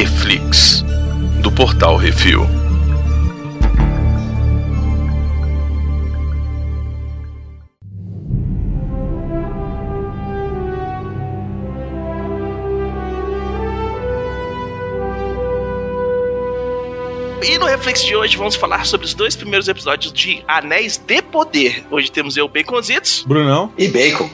Reflix, do Portal Refil. E no Reflex de hoje vamos falar sobre os dois primeiros episódios de Anéis de Poder. Hoje temos eu, Baconzitos. Brunão. E bacon.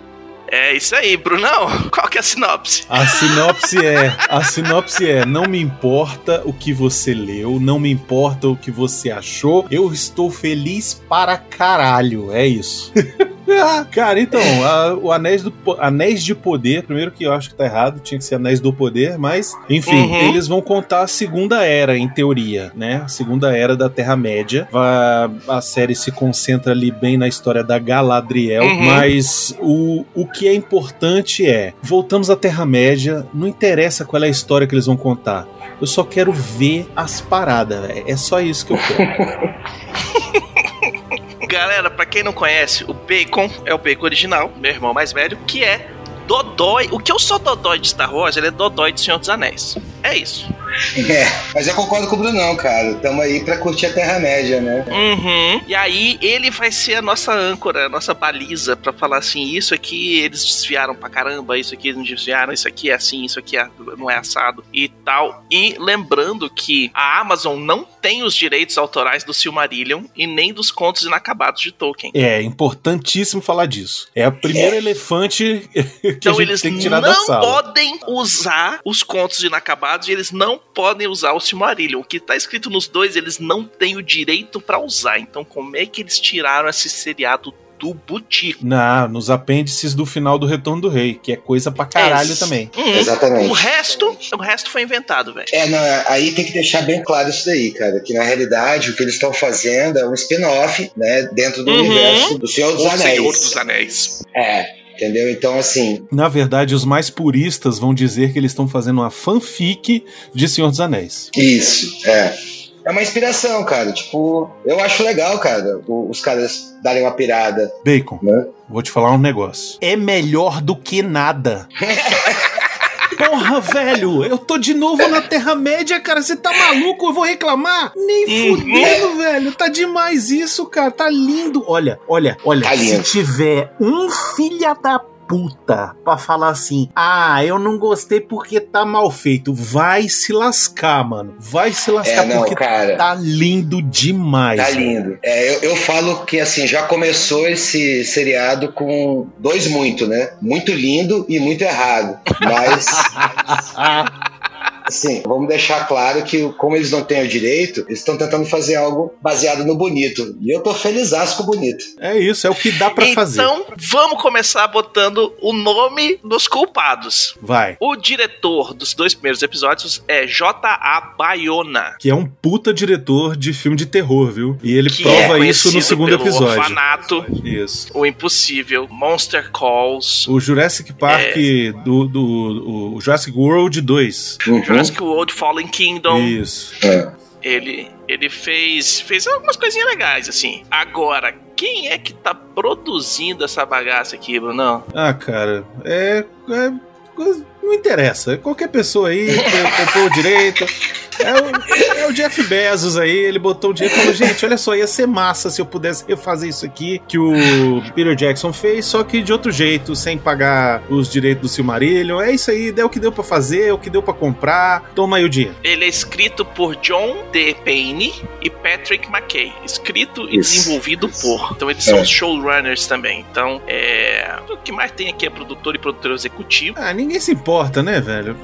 É isso aí, Brunão. Qual que é a sinopse? A sinopse é: a sinopse é: não me importa o que você leu, não me importa o que você achou, eu estou feliz para caralho. É isso. Cara, então, a- o Anéis, do, Anéis de Poder, primeiro que eu acho que tá errado, tinha que ser Anéis do Poder, mas, enfim, Uhum. eles vão contar a Segunda Era, em teoria, né? A Segunda Era da Terra-média. Va- A série se concentra ali bem na história da Galadriel, Uhum. mas o, o que é importante é: voltamos à Terra-média, não interessa qual é a história que eles vão contar. Eu só quero ver as paradas, velho. É só isso que eu quero. Galera, pra quem não conhece, o Bacon é o Bacon original, meu irmão mais velho, que é Dodói. O que eu sou Dodói de Star Wars, ele é Dodói de Senhor dos Anéis. É isso. É, mas eu concordo com o Brunão, cara. Tamo aí pra curtir a Terra-média, né? Uhum. E aí ele vai ser a nossa âncora, a nossa baliza pra falar assim, isso aqui eles desviaram pra caramba, isso aqui eles não desviaram, isso aqui é assim, isso aqui é- não é assado e tal. E lembrando que a Amazon não tem os direitos autorais do Silmarillion e nem dos contos inacabados de Tolkien. É importantíssimo falar disso. É o primeiro elefante que Então a gente eles tem que tirar da não sala. podem usar os contos inacabados e eles não podem usar o Silmarillion. O que tá escrito nos dois, eles não têm o direito pra usar. Então como é que eles tiraram esse seriado do butico? Na, nos apêndices do final do Retorno do Rei, que é coisa pra caralho É, também. O Exatamente. resto, o resto foi inventado, velho. É, não, aí tem que deixar bem claro isso daí, cara. Que na realidade o que eles estão fazendo é um spin-off, né? Dentro do Uhum. universo do Senhor dos O Anéis. Senhor dos Anéis. É, entendeu? Então, assim, Na verdade, os mais puristas vão dizer que eles estão fazendo uma fanfic de Senhor dos Anéis. isso, é. É uma inspiração, cara. Tipo, eu acho legal, cara, os caras darem uma pirada, Bacon, né? vou te falar um negócio. É melhor do que nada. Porra, velho, eu tô de novo na Terra-média, cara. Você tá maluco? Eu vou reclamar? Nem Uhum. fudendo, velho. Tá demais isso, cara. Tá lindo. Olha, olha, olha. Tá lindo. Se tiver um filha da puta pra falar assim: ah, eu não gostei porque tá mal feito, vai se lascar, mano. Vai se lascar É, não, porque cara. tá lindo demais. Tá lindo. É, eu, eu falo que assim, já começou esse seriado com dois muito, né? Muito lindo e muito errado. Mas, assim, vamos deixar claro que, como eles não têm o direito, eles estão tentando fazer algo baseado no bonito. E eu tô feliz com o bonito. É isso, é o que dá pra fazer. Então, vamos começar botando o nome dos culpados. Vai. O diretor dos dois primeiros episódios é J.A. Bayona. Que é um puta diretor de filme de terror, viu? E ele que prova é isso no segundo pelo episódio. Orfanato, Isso. O Impossível, Monster Calls, O Jurassic Park É. do, do o Jurassic World 2. Jurassic World Fallen Kingdom. Isso. É. Ele, ele fez, fez algumas coisinhas legais, assim. Agora, quem é que tá produzindo essa bagaça aqui, Bruno? Ah, cara, é. é coisa- não interessa. Qualquer pessoa aí que comprou o direito. É o, é o Jeff Bezos aí, ele botou o dinheiro e falou: gente, olha só, ia ser massa se eu pudesse refazer isso aqui que o Peter Jackson fez, só que de outro jeito, sem pagar os direitos do Silmarillion. É isso aí, deu o que deu pra fazer, o que deu pra comprar. Toma aí o dinheiro. Ele é escrito por John D. Payne e Patrick McKay. Escrito e Isso. desenvolvido por. Então eles são É. os showrunners também. Então, é. O que mais tem aqui é produtor e produtor executivo. Ah, ninguém se importa, né, velho?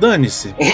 Dane-se.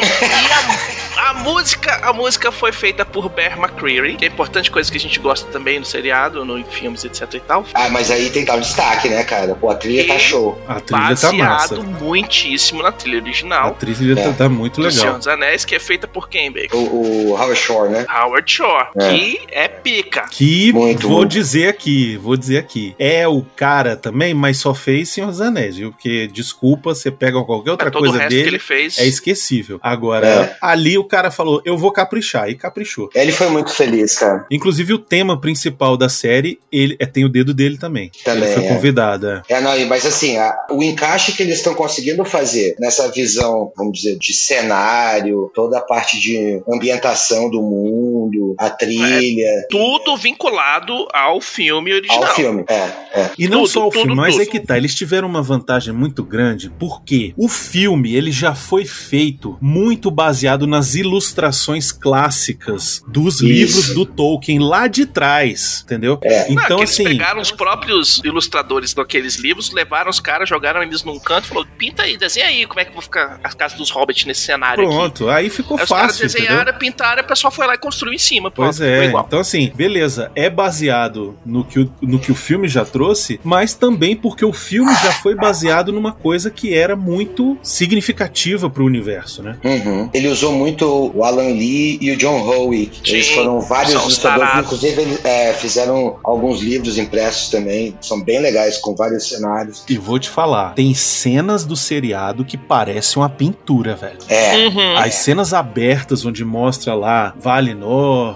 E a, a música, a música foi feita por Bear McCreary, que é importante, coisa que a gente gosta também no seriado, no, em filmes, etc e tal. Ah, mas aí tem que dar um destaque, né, cara? Pô, a trilha tá E- show. A trilha tá massa. Baseado muitíssimo na trilha A original trilha tá, É. tá muito do Senhor legal. dos Anéis, que é feita por quem, Bacon? O, o Howard Shore, né? Howard Shore, É. que é pica. Que Muito, vou dizer aqui, vou dizer aqui. É o cara também, mas só fez Senhor dos Anéis, viu? Porque, desculpa, você pega qualquer outra É todo o coisa resto que ele dele, fez. é esquecível. Agora, É. ali o cara cara falou, eu vou caprichar, e caprichou. Ele foi muito feliz, cara. Inclusive, o tema principal da série, ele é, tem o dedo dele também. Também, ele foi é. convidado. é. É, não, mas assim, a- o encaixe que eles estão conseguindo fazer nessa visão, vamos dizer, de cenário, toda a parte de ambientação do mundo, a trilha, Tudo vinculado ao filme original. ao filme. É, é. E não Tudo, só o tudo, filme, mas tudo. é que tá, eles tiveram uma vantagem muito grande, porque o filme, ele já foi feito muito baseado nas ilustrações clássicas dos Isso. livros do Tolkien lá de trás, entendeu? É. Não, Então, eles assim, pegaram os próprios ilustradores daqueles livros, levaram os caras, jogaram eles num canto e falou: pinta aí, desenha aí como é que vão ficar as casas dos hobbits nesse cenário aqui. pronto, aí ficou Aí os caras fácil, entendeu? desenharam, pintaram, o pessoal foi lá e construiu cima. Pois pronto, ficou é, igual. então assim, beleza, é baseado no que, o, no que o filme já trouxe, mas também porque o filme já foi baseado numa coisa que era muito significativa pro universo, né? Uhum. Ele usou muito o Alan Lee e o John Howe. Eles Sim, foram vários tarados. inclusive eles é, fizeram alguns livros impressos também, são bem legais, com vários cenários. E vou te falar, tem cenas do seriado que parecem uma pintura, velho. É, Uhum. As cenas abertas onde mostra lá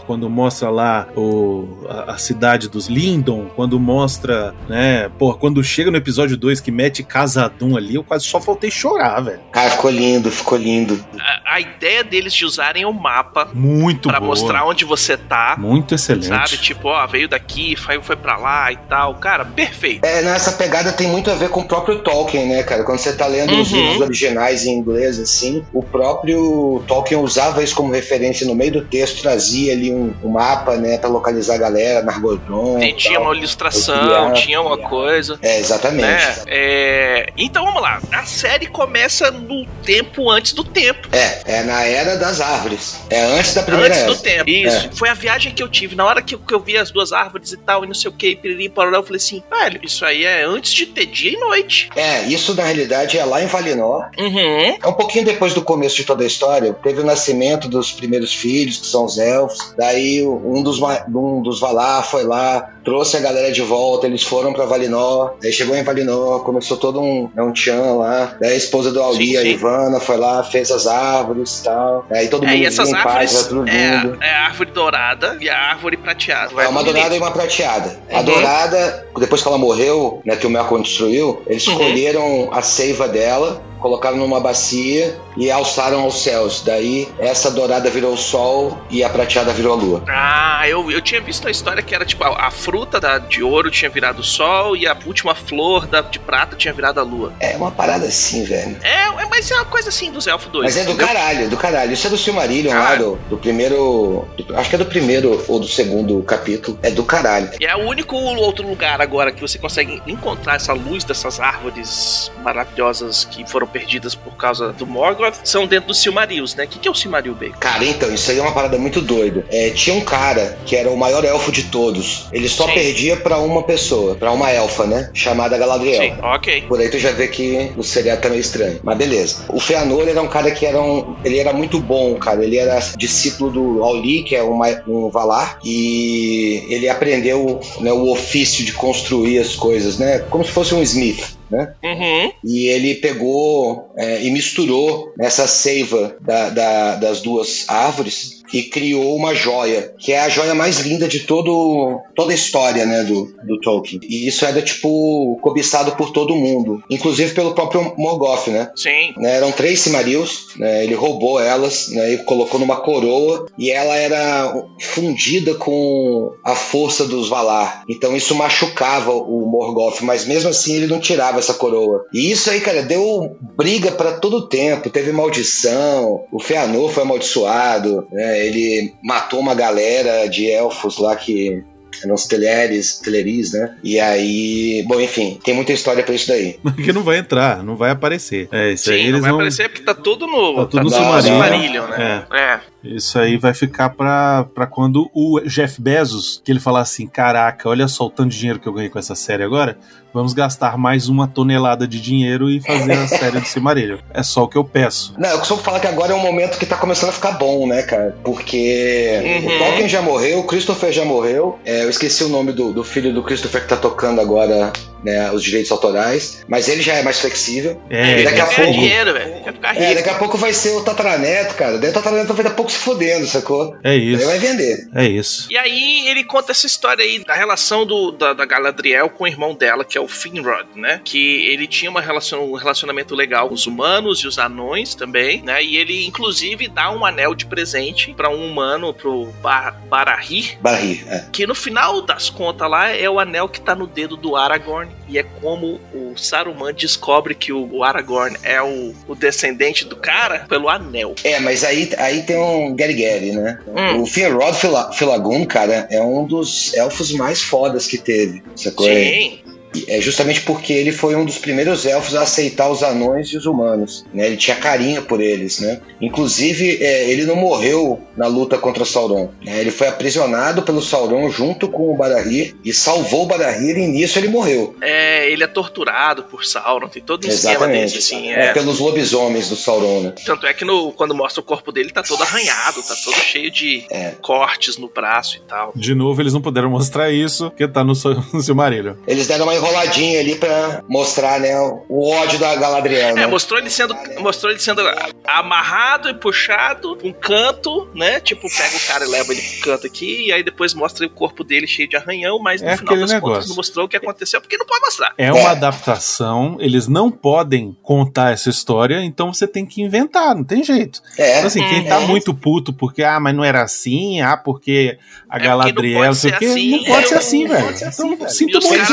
Quando mostra lá o, a, a cidade dos Lindon, quando mostra, né, pô, quando chega no episódio 2 que mete Casadum ali, eu quase só faltei chorar, velho. cara, ficou lindo, ficou lindo. a, a ideia deles de usarem o mapa Muito pra boa. mostrar onde você tá. Muito excelente. Sabe? Tipo, ó, veio daqui, foi, foi pra lá e tal. Cara, perfeito. É, nessa pegada tem muito a ver com o próprio Tolkien, né, cara? Quando você tá lendo os Uhum. livros originais em inglês, assim, o próprio Tolkien usava isso como referência no meio do texto, trazia ali um, um mapa, né, pra localizar a galera, Nargothrond. Tem- e tinha tal. uma ilustração, tinha uma coisa. É, exatamente. Né? É, Então vamos lá. A série começa no tempo antes do tempo. É, é na era das árvores. É antes da primeira Antes era. do tempo. Isso. Foi a viagem que eu tive. Na hora que eu, que eu vi as duas árvores e tal, e não sei o que, e piriri, parará, eu falei assim, velho, isso aí é antes de ter dia e noite. É, isso na realidade é lá em Valinor. Uhum. É um pouquinho depois do começo de toda a história, teve o nascimento dos primeiros filhos, que são os elfos. Daí um dos, um dos Valar foi lá, trouxe a galera de volta, eles foram pra Valinor. Daí chegou em Valinor, começou todo um, né, um tchan lá. Daí a esposa do Sim, a. Ivana, foi lá, fez as árvores e tal. Aí todo É, mundo e essas em árvores tudo é, lindo. é a árvore dourada e a árvore prateada. É uma dourada e uma prateada. A Uhum. dourada, depois que ela morreu, né, que o Melkor destruiu, eles Uhum. escolheram a seiva dela, colocaram numa bacia e alçaram aos céus. Daí, essa dourada virou o sol e a prateada virou a lua. Ah, eu, eu tinha visto a história que era tipo a, a fruta da, de ouro tinha virado o sol e a última flor da, de prata tinha virado a lua. É uma parada assim, velho. É, é mas é uma coisa assim dos elfos dois. Mas é do entendeu? caralho, do caralho. Isso é do Silmarillion lá, do, do primeiro. do- acho que é do primeiro ou do segundo capítulo. É do caralho. E é o único outro lugar agora que você consegue encontrar essa luz dessas árvores maravilhosas que foram perdidas por causa do Morgoth são dentro dos Silmarils, né? O que, que é o Silmaril, Bacon? Cara, então, isso aí é uma parada muito doida. É, tinha um cara que era o maior elfo de todos. Ele só Sim. perdia pra uma pessoa, pra uma elfa, né? Chamada Galadriel. Sim, ok. Por aí tu já vê que o seriado tá meio estranho. Mas beleza. O Feanor era um cara que era um. Ele era muito bom, cara. Ele era discípulo do Auli, que é uma- um Valar. E ele aprendeu né, o ofício de construir as coisas, né? Como se fosse um Smith. Né? Uhum. E ele pegou é, e misturou nessa seiva da- da- das duas árvores e criou uma joia, que é a joia mais linda de todo, toda a história né, do, do Tolkien. E isso era, tipo, cobiçado por todo mundo, inclusive pelo próprio Morgoth, né? Sim. né, eram três Cimarils, né, ele roubou elas né, e colocou numa coroa e ela era fundida com a força dos Valar. Então isso machucava o Morgoth, mas mesmo assim ele não tirava essa coroa. E isso aí, cara, deu briga pra todo o tempo. Teve maldição, o Feanor foi amaldiçoado, né, ele matou uma galera de elfos lá que eram os teleres, teleris, né? E aí, bom, enfim, tem muita história pra isso daí. Que não vai entrar, não vai aparecer. É, isso aí Sim, não eles vai vão. aparecer porque tá tudo no, Tá tudo no no Silmarillion. né? É. Isso aí vai ficar pra, pra quando o Jeff Bezos, que ele falar assim: caraca, olha só o tanto de dinheiro que eu ganhei com essa série agora, vamos gastar mais uma tonelada de dinheiro e fazer a série do Silmarillion. É só o que eu peço. Não, eu costumo falar que agora é um momento que tá começando a ficar bom, né, cara? Porque Uhum. o Tolkien já morreu, o Christopher já morreu. É, eu esqueci o nome do, do filho do Christopher que tá tocando agora né, os direitos autorais, mas ele já é mais flexível. É, e daqui a Quer pouco. dinheiro, velho. É, rico. daqui a pouco vai ser o Tataraneto, cara. Daí o Tataraneto vai dar pouco se fodendo, sacou? é Ele isso. vai vender. É isso. E aí ele conta essa história aí da relação do, da, da Galadriel com o irmão dela, que é o Finrod, né? Que ele tinha uma relação, um relacionamento legal com os humanos e os anões também, né? E ele, inclusive, dá um anel de presente pra um humano, pro Bar Barahir, Barri, é. que no final das contas lá é o anel que tá no dedo do Aragorn. E é como o Saruman descobre que o, o Aragorn é o, o descendente do cara pelo anel. É, mas aí, aí tem um Gary Gary, né? Hum. O Finrod Fila- Filagun, cara, é um dos elfos mais fodas que teve, sacou? Sim. É justamente porque ele foi um dos primeiros elfos a aceitar os anões e os humanos. Né? Ele tinha carinho por eles. Né? Inclusive, é, ele não morreu na luta contra o Sauron. né? Ele foi aprisionado pelo Sauron junto com o Barahir e salvou o Barahir e nisso ele morreu. É, ele é torturado por Sauron, tem todo um esquema Exatamente. desse, assim. É, É. pelos lobisomens do Sauron. Né? Tanto é que no, quando mostra o corpo dele, tá todo arranhado, tá todo cheio de É. cortes no braço e tal. De novo, eles não puderam mostrar isso, porque tá no, no Silmarillion. Eles deram uma enroladinha ali pra mostrar né, o ódio da Galadriel. Né? É, mostrou ele sendo, mostrou ele sendo amarrado e puxado um canto, né? Tipo, pega o cara e leva ele pro canto aqui, e aí depois mostra o corpo dele cheio de arranhão, mas no É final das contas negócio. não mostrou o que aconteceu, porque não pode mostrar. É uma adaptação, eles não podem contar essa história, então você tem que inventar, não tem jeito. É. Então, assim, quem tá Uhum. muito puto porque, ah, mas não era assim, ah, porque a É porque Galadriel, não não pode sei o ser quê, assim, não pode é, ser assim, velho. pode ser Então, velho. sinto E os muito.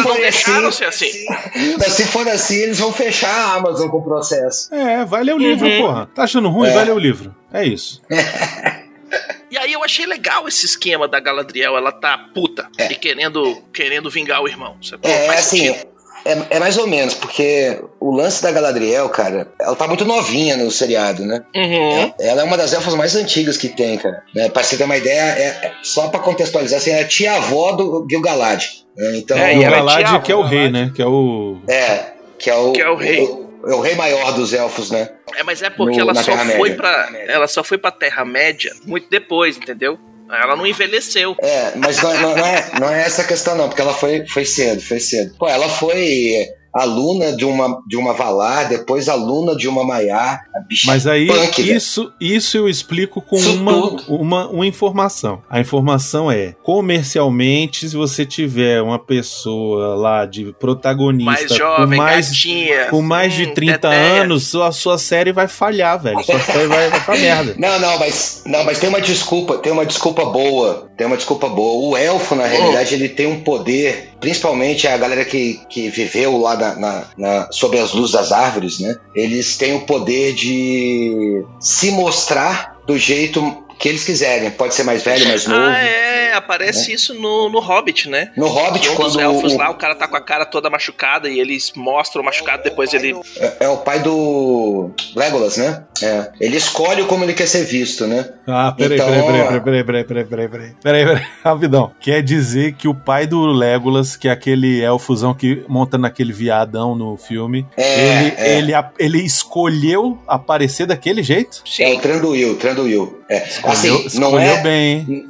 não assim. ser assim. Mas se for assim, eles vão fechar a Amazon com o processo. É, vai ler o livro, Uhum. porra. Tá achando ruim? É. Vai ler o livro. É isso. E aí eu achei legal esse esquema da Galadriel, ela tá puta É. e querendo, querendo vingar o irmão. sacou? É, Faz assim, sentido. É, é mais ou menos, porque o lance da Galadriel, cara, ela tá muito novinha no seriado, né? Uhum. Ela é uma das elfas mais antigas que tem, cara. Né? Pra você ter uma ideia, é, é- só pra contextualizar, assim, é a tia-avó do Gil-galad. né? Então, É, e o ela Galad, que é o rei, né? Que é o. é, que é o, Que é o rei. o- é o rei maior dos elfos, né? É, mas é porque No- ela só foi pra. Ela só foi pra Terra-média muito depois, entendeu? Ela não envelheceu. É, mas não, não- não é, não é essa questão, não, porque ela foi, foi cedo, foi cedo. Pô, ela foi aluna de uma, de uma Valar, depois aluna de uma Maiar. A bicha Mas aí, punk, velho. isso, isso eu explico com Isso uma, tudo. uma, uma informação. A informação é: comercialmente, se você tiver uma pessoa lá de protagonista Mais jovem, com mais, gatinha. com mais de hum, 30 teté. anos, sua, sua série vai falhar, velho. Sua série vai, vai pra merda. Não, não, mas não, mas tem uma desculpa, tem uma desculpa boa, tem uma desculpa boa. O elfo, na realidade, ele tem um poder, principalmente a galera que, que viveu lá na, na- na- sob as luzes das árvores, né? Eles têm o poder de se mostrar do jeito que eles quiserem. Pode ser mais velho, mais novo. Ah, é, aparece isso no, no Hobbit, né? No Hobbit, um dos quando elfos o- lá, o cara tá com a cara toda machucada e eles mostram o machucado, depois ele. é, é o pai do Legolas, né? É. Ele escolhe como ele quer ser visto, né? Ah, peraí, Então, peraí, peraí, peraí, peraí, peraí, peraí, peraí, peraí, peraí, peraí, rapidão. Quer dizer que o pai do Legolas, que é aquele elfozão que monta naquele viadão no filme, É, ele, é. ele, ele escolheu aparecer daquele jeito? É o Sim. Tranduil, Tranduil. É. Escolheu, Assim, não escolheu é, bem, hein?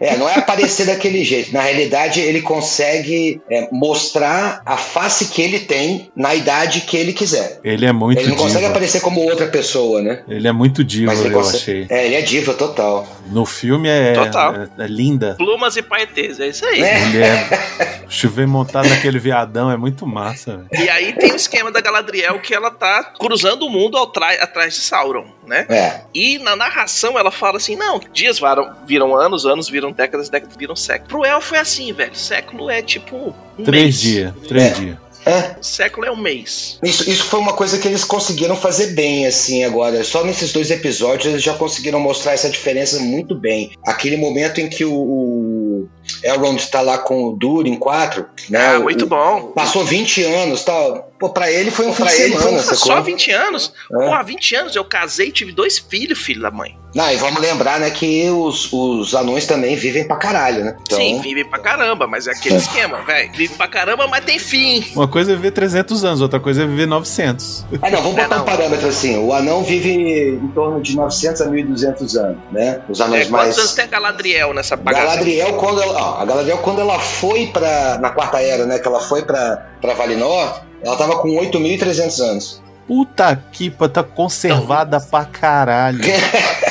É, não é aparecer daquele jeito. Na realidade, ele consegue é, mostrar a face que ele tem na idade que ele quiser. Ele é muito ele não consegue diva. aparecer como outra pessoa, né? Ele é muito diva, eu consegue- achei. É, ele é diva total. No filme é, Total. é, é linda. Plumas e paetês, é isso aí. É. Ele Chover montado naquele viadão é muito massa, velho. E aí tem o esquema da Galadriel que ela tá cruzando o mundo atrás de Sauron, né? É. E na narração ela fala assim: não, dias varam, viram anos, anos viram décadas, décadas viram séculos. Pro elfo é assim, velho. Século é tipo um Três mês. dias, três É. dias. É. Século é um mês. Isso, isso foi uma coisa que eles conseguiram fazer bem, assim, agora. Só nesses dois episódios eles já conseguiram mostrar essa diferença muito bem. Aquele momento em que o, o Elrond tá lá com o Durin 4, né? Ah, o- muito bom. Passou 20 anos tal. Pô, pra ele foi um fim Pra de ele semana, só 20 anos? É. Porra, 20 anos eu casei e tive dois filhos, filho da mãe. Não, e vamos lembrar, né, que os, os anões também vivem pra caralho, né? Então, Sim, vive pra caramba, mas é aquele esquema, velho. Vive pra caramba, mas tem fim. Uma coisa é viver 300 anos, outra coisa é viver 900. Ah, não, vamos É, botar não. um parâmetro assim. O anão vive em torno de 900 a 1200 anos, né? Os É, anões quantos mais... anos tem a Galadriel nessa bagaça? Galadriel, quando ela, a Galadriel, quando ela foi pra. Na quarta era, né? Que ela foi pra, pra Valinor, ela tava com 8.300 anos. Puta que tá conservada pra caralho.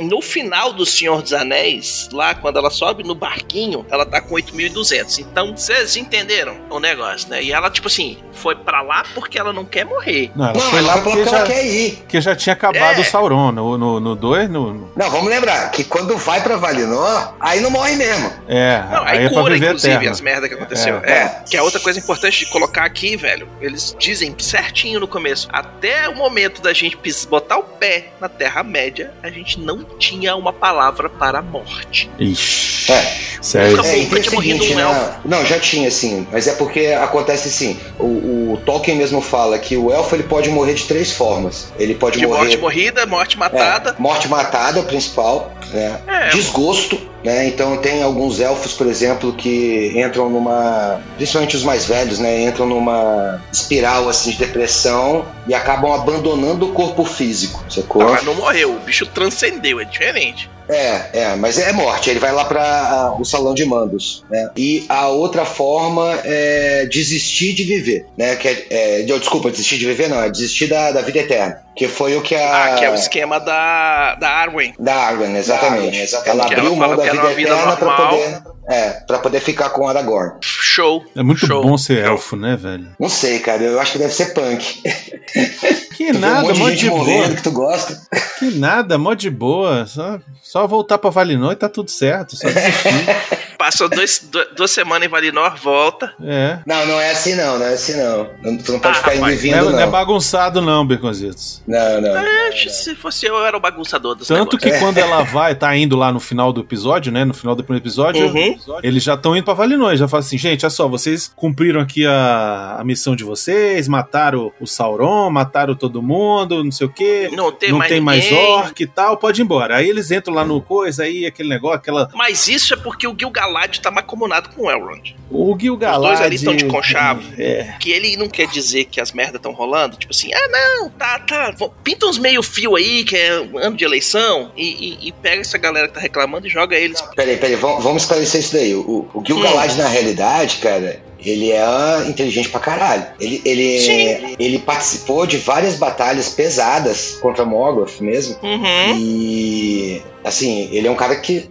No final do Senhor dos Anéis, lá quando ela sobe no barquinho, ela tá com 8.200. Então, vocês entenderam o negócio, né? E ela, tipo assim, foi pra lá porque ela não quer morrer. Não, ela Não, foi lá falou porque que ela já, quer ir. porque já tinha acabado É. o Sauron. No 2, no, no- Não, vamos lembrar que quando vai pra Valinor, aí não morre mesmo. É, Não, aí aí, é pra cura, viver inclusive, eterno. as merdas que aconteceu. É. É. Que é outra coisa importante de colocar aqui, velho. Eles dizem certinho no começo. Até o momento da gente botar o pé na Terra-média, a gente não tinha uma palavra para a morte. Ixi, É. sério. É, morrido seguinte, um né? Não, já tinha, sim. Mas é porque acontece assim. O, o Tolkien mesmo fala que o elfo ele pode morrer de três formas. Ele pode De morrer. morte morrida, morte matada. É, morte matada é o principal, né? É. Desgosto, né? Então tem alguns elfos, por exemplo, que entram numa, principalmente os mais velhos, né? Entram numa espiral assim de depressão e acabam abandonando o corpo físico, sacou? Não, mas não morreu, o bicho transcendeu, é diferente. É, é, mas é morte. Ele vai lá para o salão de mandos, né? E a outra forma é desistir de viver, né? Que é, é, de- desculpa, desistir de viver não, é desistir da, da vida eterna, que foi o que a Ah, que é o esquema da, da Arwen. Da Arwen, exatamente. Da Arwen, Ela Que abriu ela mão da vida eterna pra normal. poder, é, pra poder ficar com Aragorn. Show. É muito Show. bom ser elfo, né, velho? Não sei, cara, eu acho que deve ser punk. Que Tu nada, um monte de de boa. que tu gosta. Que nada, mó de boa. Só, só voltar pra Valinor e tá tudo certo. Só desistir. Passou dois, du- duas semanas em Valinor, volta. é. Não, não é assim não, não é assim não. Não- Tu não pode Ah, ficar indo e vindo, Não é, não. é bagunçado, não, Beconzitos. Não, não. É, se fosse eu, eu era o bagunçador dos Tanto que negócios. quando ela vai, tá indo lá no final do episódio, né? No final do primeiro episódio, Uhum. eles já estão indo pra Valinor. Já falam assim, gente, olha só, vocês cumpriram aqui a, a missão de vocês, mataram o Sauron, mataram todo mundo, não sei o quê. Não tem não mais tem mais orc e tal, pode ir embora. Aí eles entram lá no coisa, aí aquele negócio, aquela. Mas isso é porque o Gil-galad tá macomunado com o Elrond. O Gil-galad... dois ali estão de conchavo. É. Que ele não quer dizer que as merdas estão rolando. Tipo assim, ah, não, tá, tá. Pinta uns meio fio aí, que é um ano de eleição, e, e- e pega essa galera que tá reclamando e joga eles. Peraí, peraí, vamos, esclarecer isso daí. O, o Gil-galad, na realidade, cara, ele é inteligente pra caralho. Ele, ele, Sim. ele participou de várias batalhas pesadas contra Morgoth mesmo. Uhum. E assim, ele é um cara que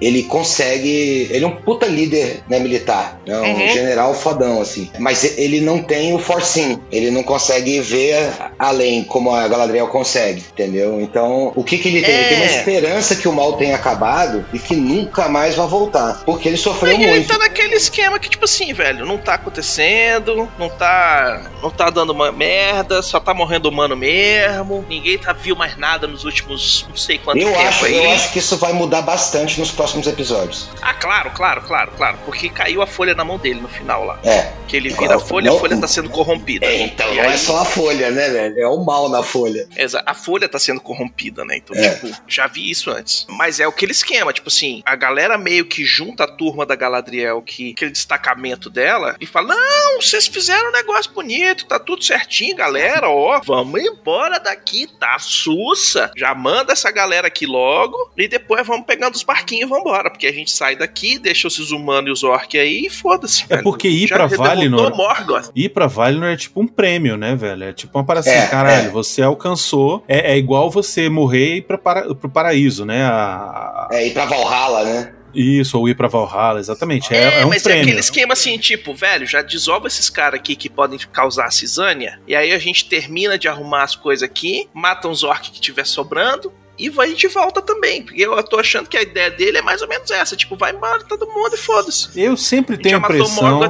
ele consegue. Ele é um puta líder né, militar. É um Uhum. general fodão, assim. Mas ele não tem o forcing. Ele não consegue ver além, como a Galadriel consegue, entendeu? Então, o que, que ele tem? Ele tem uma É. esperança que o mal tenha acabado e que nunca mais vai voltar. Porque ele sofreu E ele muito. tá naquele esquema que, tipo assim, velho, não tá acontecendo, não tá. não tá dando uma merda, só tá morrendo humano mesmo, ninguém tá viu mais nada nos últimos não sei quanto Eu tempo acho, aí. Eu acho que isso vai mudar bastante nos próximos episódios. Ah, claro, claro, claro, claro. Porque caiu a folha na mão dele no final lá. É. Que ele vira a folha, Não- a folha tá sendo corrompida. É, então não é aí- só a folha, né, velho? É o mal na folha. Exa- A folha tá sendo corrompida, né? Então, É. tipo, já vi isso antes. Mas é aquele esquema, tipo assim, a galera meio que junta a turma da Galadriel, que aquele destacamento dela, e fala: Não, vocês fizeram um negócio bonito, tá tudo certinho, galera, ó, vamos embora daqui, tá sussa. Já manda essa galera aqui logo, e depois vamos pegando os barquinhos e vambora. Porque a gente sai daqui, deixa os humanos e os orcs aí e foda-se. É velho. porque ir Já pra Valinor- Morgoth. Ir pra Valinor é tipo um prêmio, né, velho? É tipo uma parada assim, É, caralho, é. você alcançou. É, é igual você morrer e ir pra para, pro paraíso, né? A- a- É, ir pra Valhalla, né? isso, ou ir pra Valhalla, exatamente. É, É, é um mas é prêmio. aquele esquema assim, tipo, velho, já desova esses caras aqui que podem causar cisânia, e aí a gente termina de arrumar as coisas aqui, mata uns orcs que tiver sobrando, e vai- a gente volta também. Porque eu tô achando que a ideia dele é mais ou menos essa, tipo, vai embora todo mundo e foda-se. Eu sempre tenho a impressão.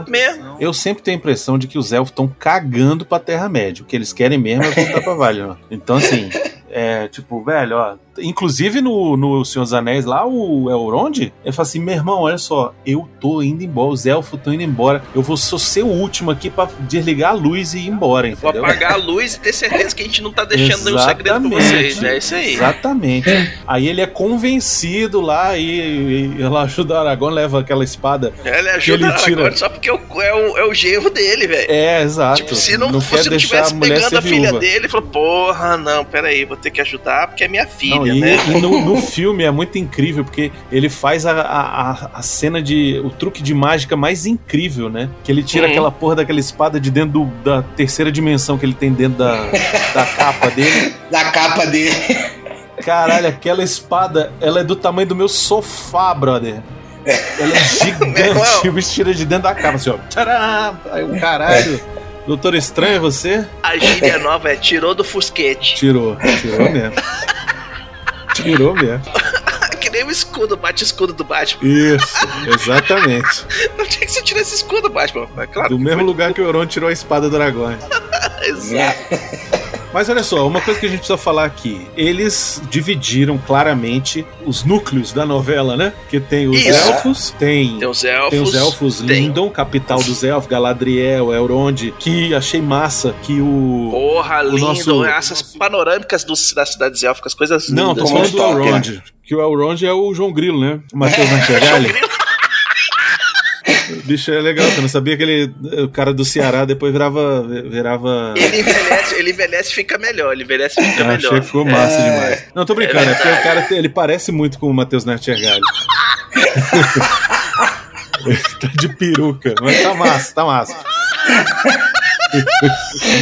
Eu sempre tenho a impressão de que os elfos estão cagando pra Terra-média. O que eles querem mesmo é voltar pra Valinor. Então, assim, é tipo, velho, ó, inclusive no, no Senhor dos Anéis lá, o Elrond, ele fala assim: meu irmão, olha só, eu tô indo embora, os elfos estão indo embora. Eu vou só ser o último aqui pra desligar a luz e ir embora, Vou entendeu? apagar a luz e ter certeza que a gente não tá deixando nenhum segredo pra vocês. É isso aí. Exatamente. Aí ele é convencido lá e, e ela ajuda o Aragorn, leva aquela espada. Ele ajuda ele tira- agora só porque é o, é o, é o genro dele, velho. É, exato. Tipo, se não, quer se não deixar tivesse pegando a filha viúva. dele, ele falou, porra, não, peraí, vou ter que ajudar porque é minha filha, Não, e, né? e no, no filme é muito incrível, porque ele faz a, a, a- cena de. o truque de mágica mais incrível, né? Que ele tira Uhum. aquela porra daquela espada de dentro do- da terceira dimensão que ele tem dentro da, da capa dele. Na capa dele. Caralho, aquela espada, ela é do tamanho do meu sofá, brother. Ela é gigante, o bicho tira de dentro da capa, assim, ó. Tcharam! Aí o caralho. Doutor Estranho, é você? A gíria nova é tirou do fusquete. Tirou, tirou mesmo. Tirou mesmo. que nem o escudo, bate-escudo do Batman. Isso, exatamente. Não tinha que você tirar esse escudo, Batman. Mas claro. Do mesmo lugar que o Euron tirou a espada do dragão. Exato. Mas olha só, uma coisa que a gente precisa falar aqui. Eles dividiram claramente os núcleos da novela, né? Que tem os Isso. elfos, tem, Tem os elfos. tem os elfos tem- Lindon, capital dos elfos, Galadriel, Elrond, que achei massa que o... Porra, O lindo. nosso- Essas panorâmicas dos, das cidades élficas, coisas lindas. Não, tô falando do. Elrond. Que o Elrond é o João Grilo, né? O Matheus. O bicho é legal, eu não sabia que ele, o cara do Ceará depois virava. virava... Ele envelhece, ele envelhece e fica melhor. Ele envelhece e fica achei melhor. que ficou massa É. demais. Não, tô brincando, é, porque o cara ele parece muito com o Matheus. Ele tá de peruca, mas tá massa, tá massa.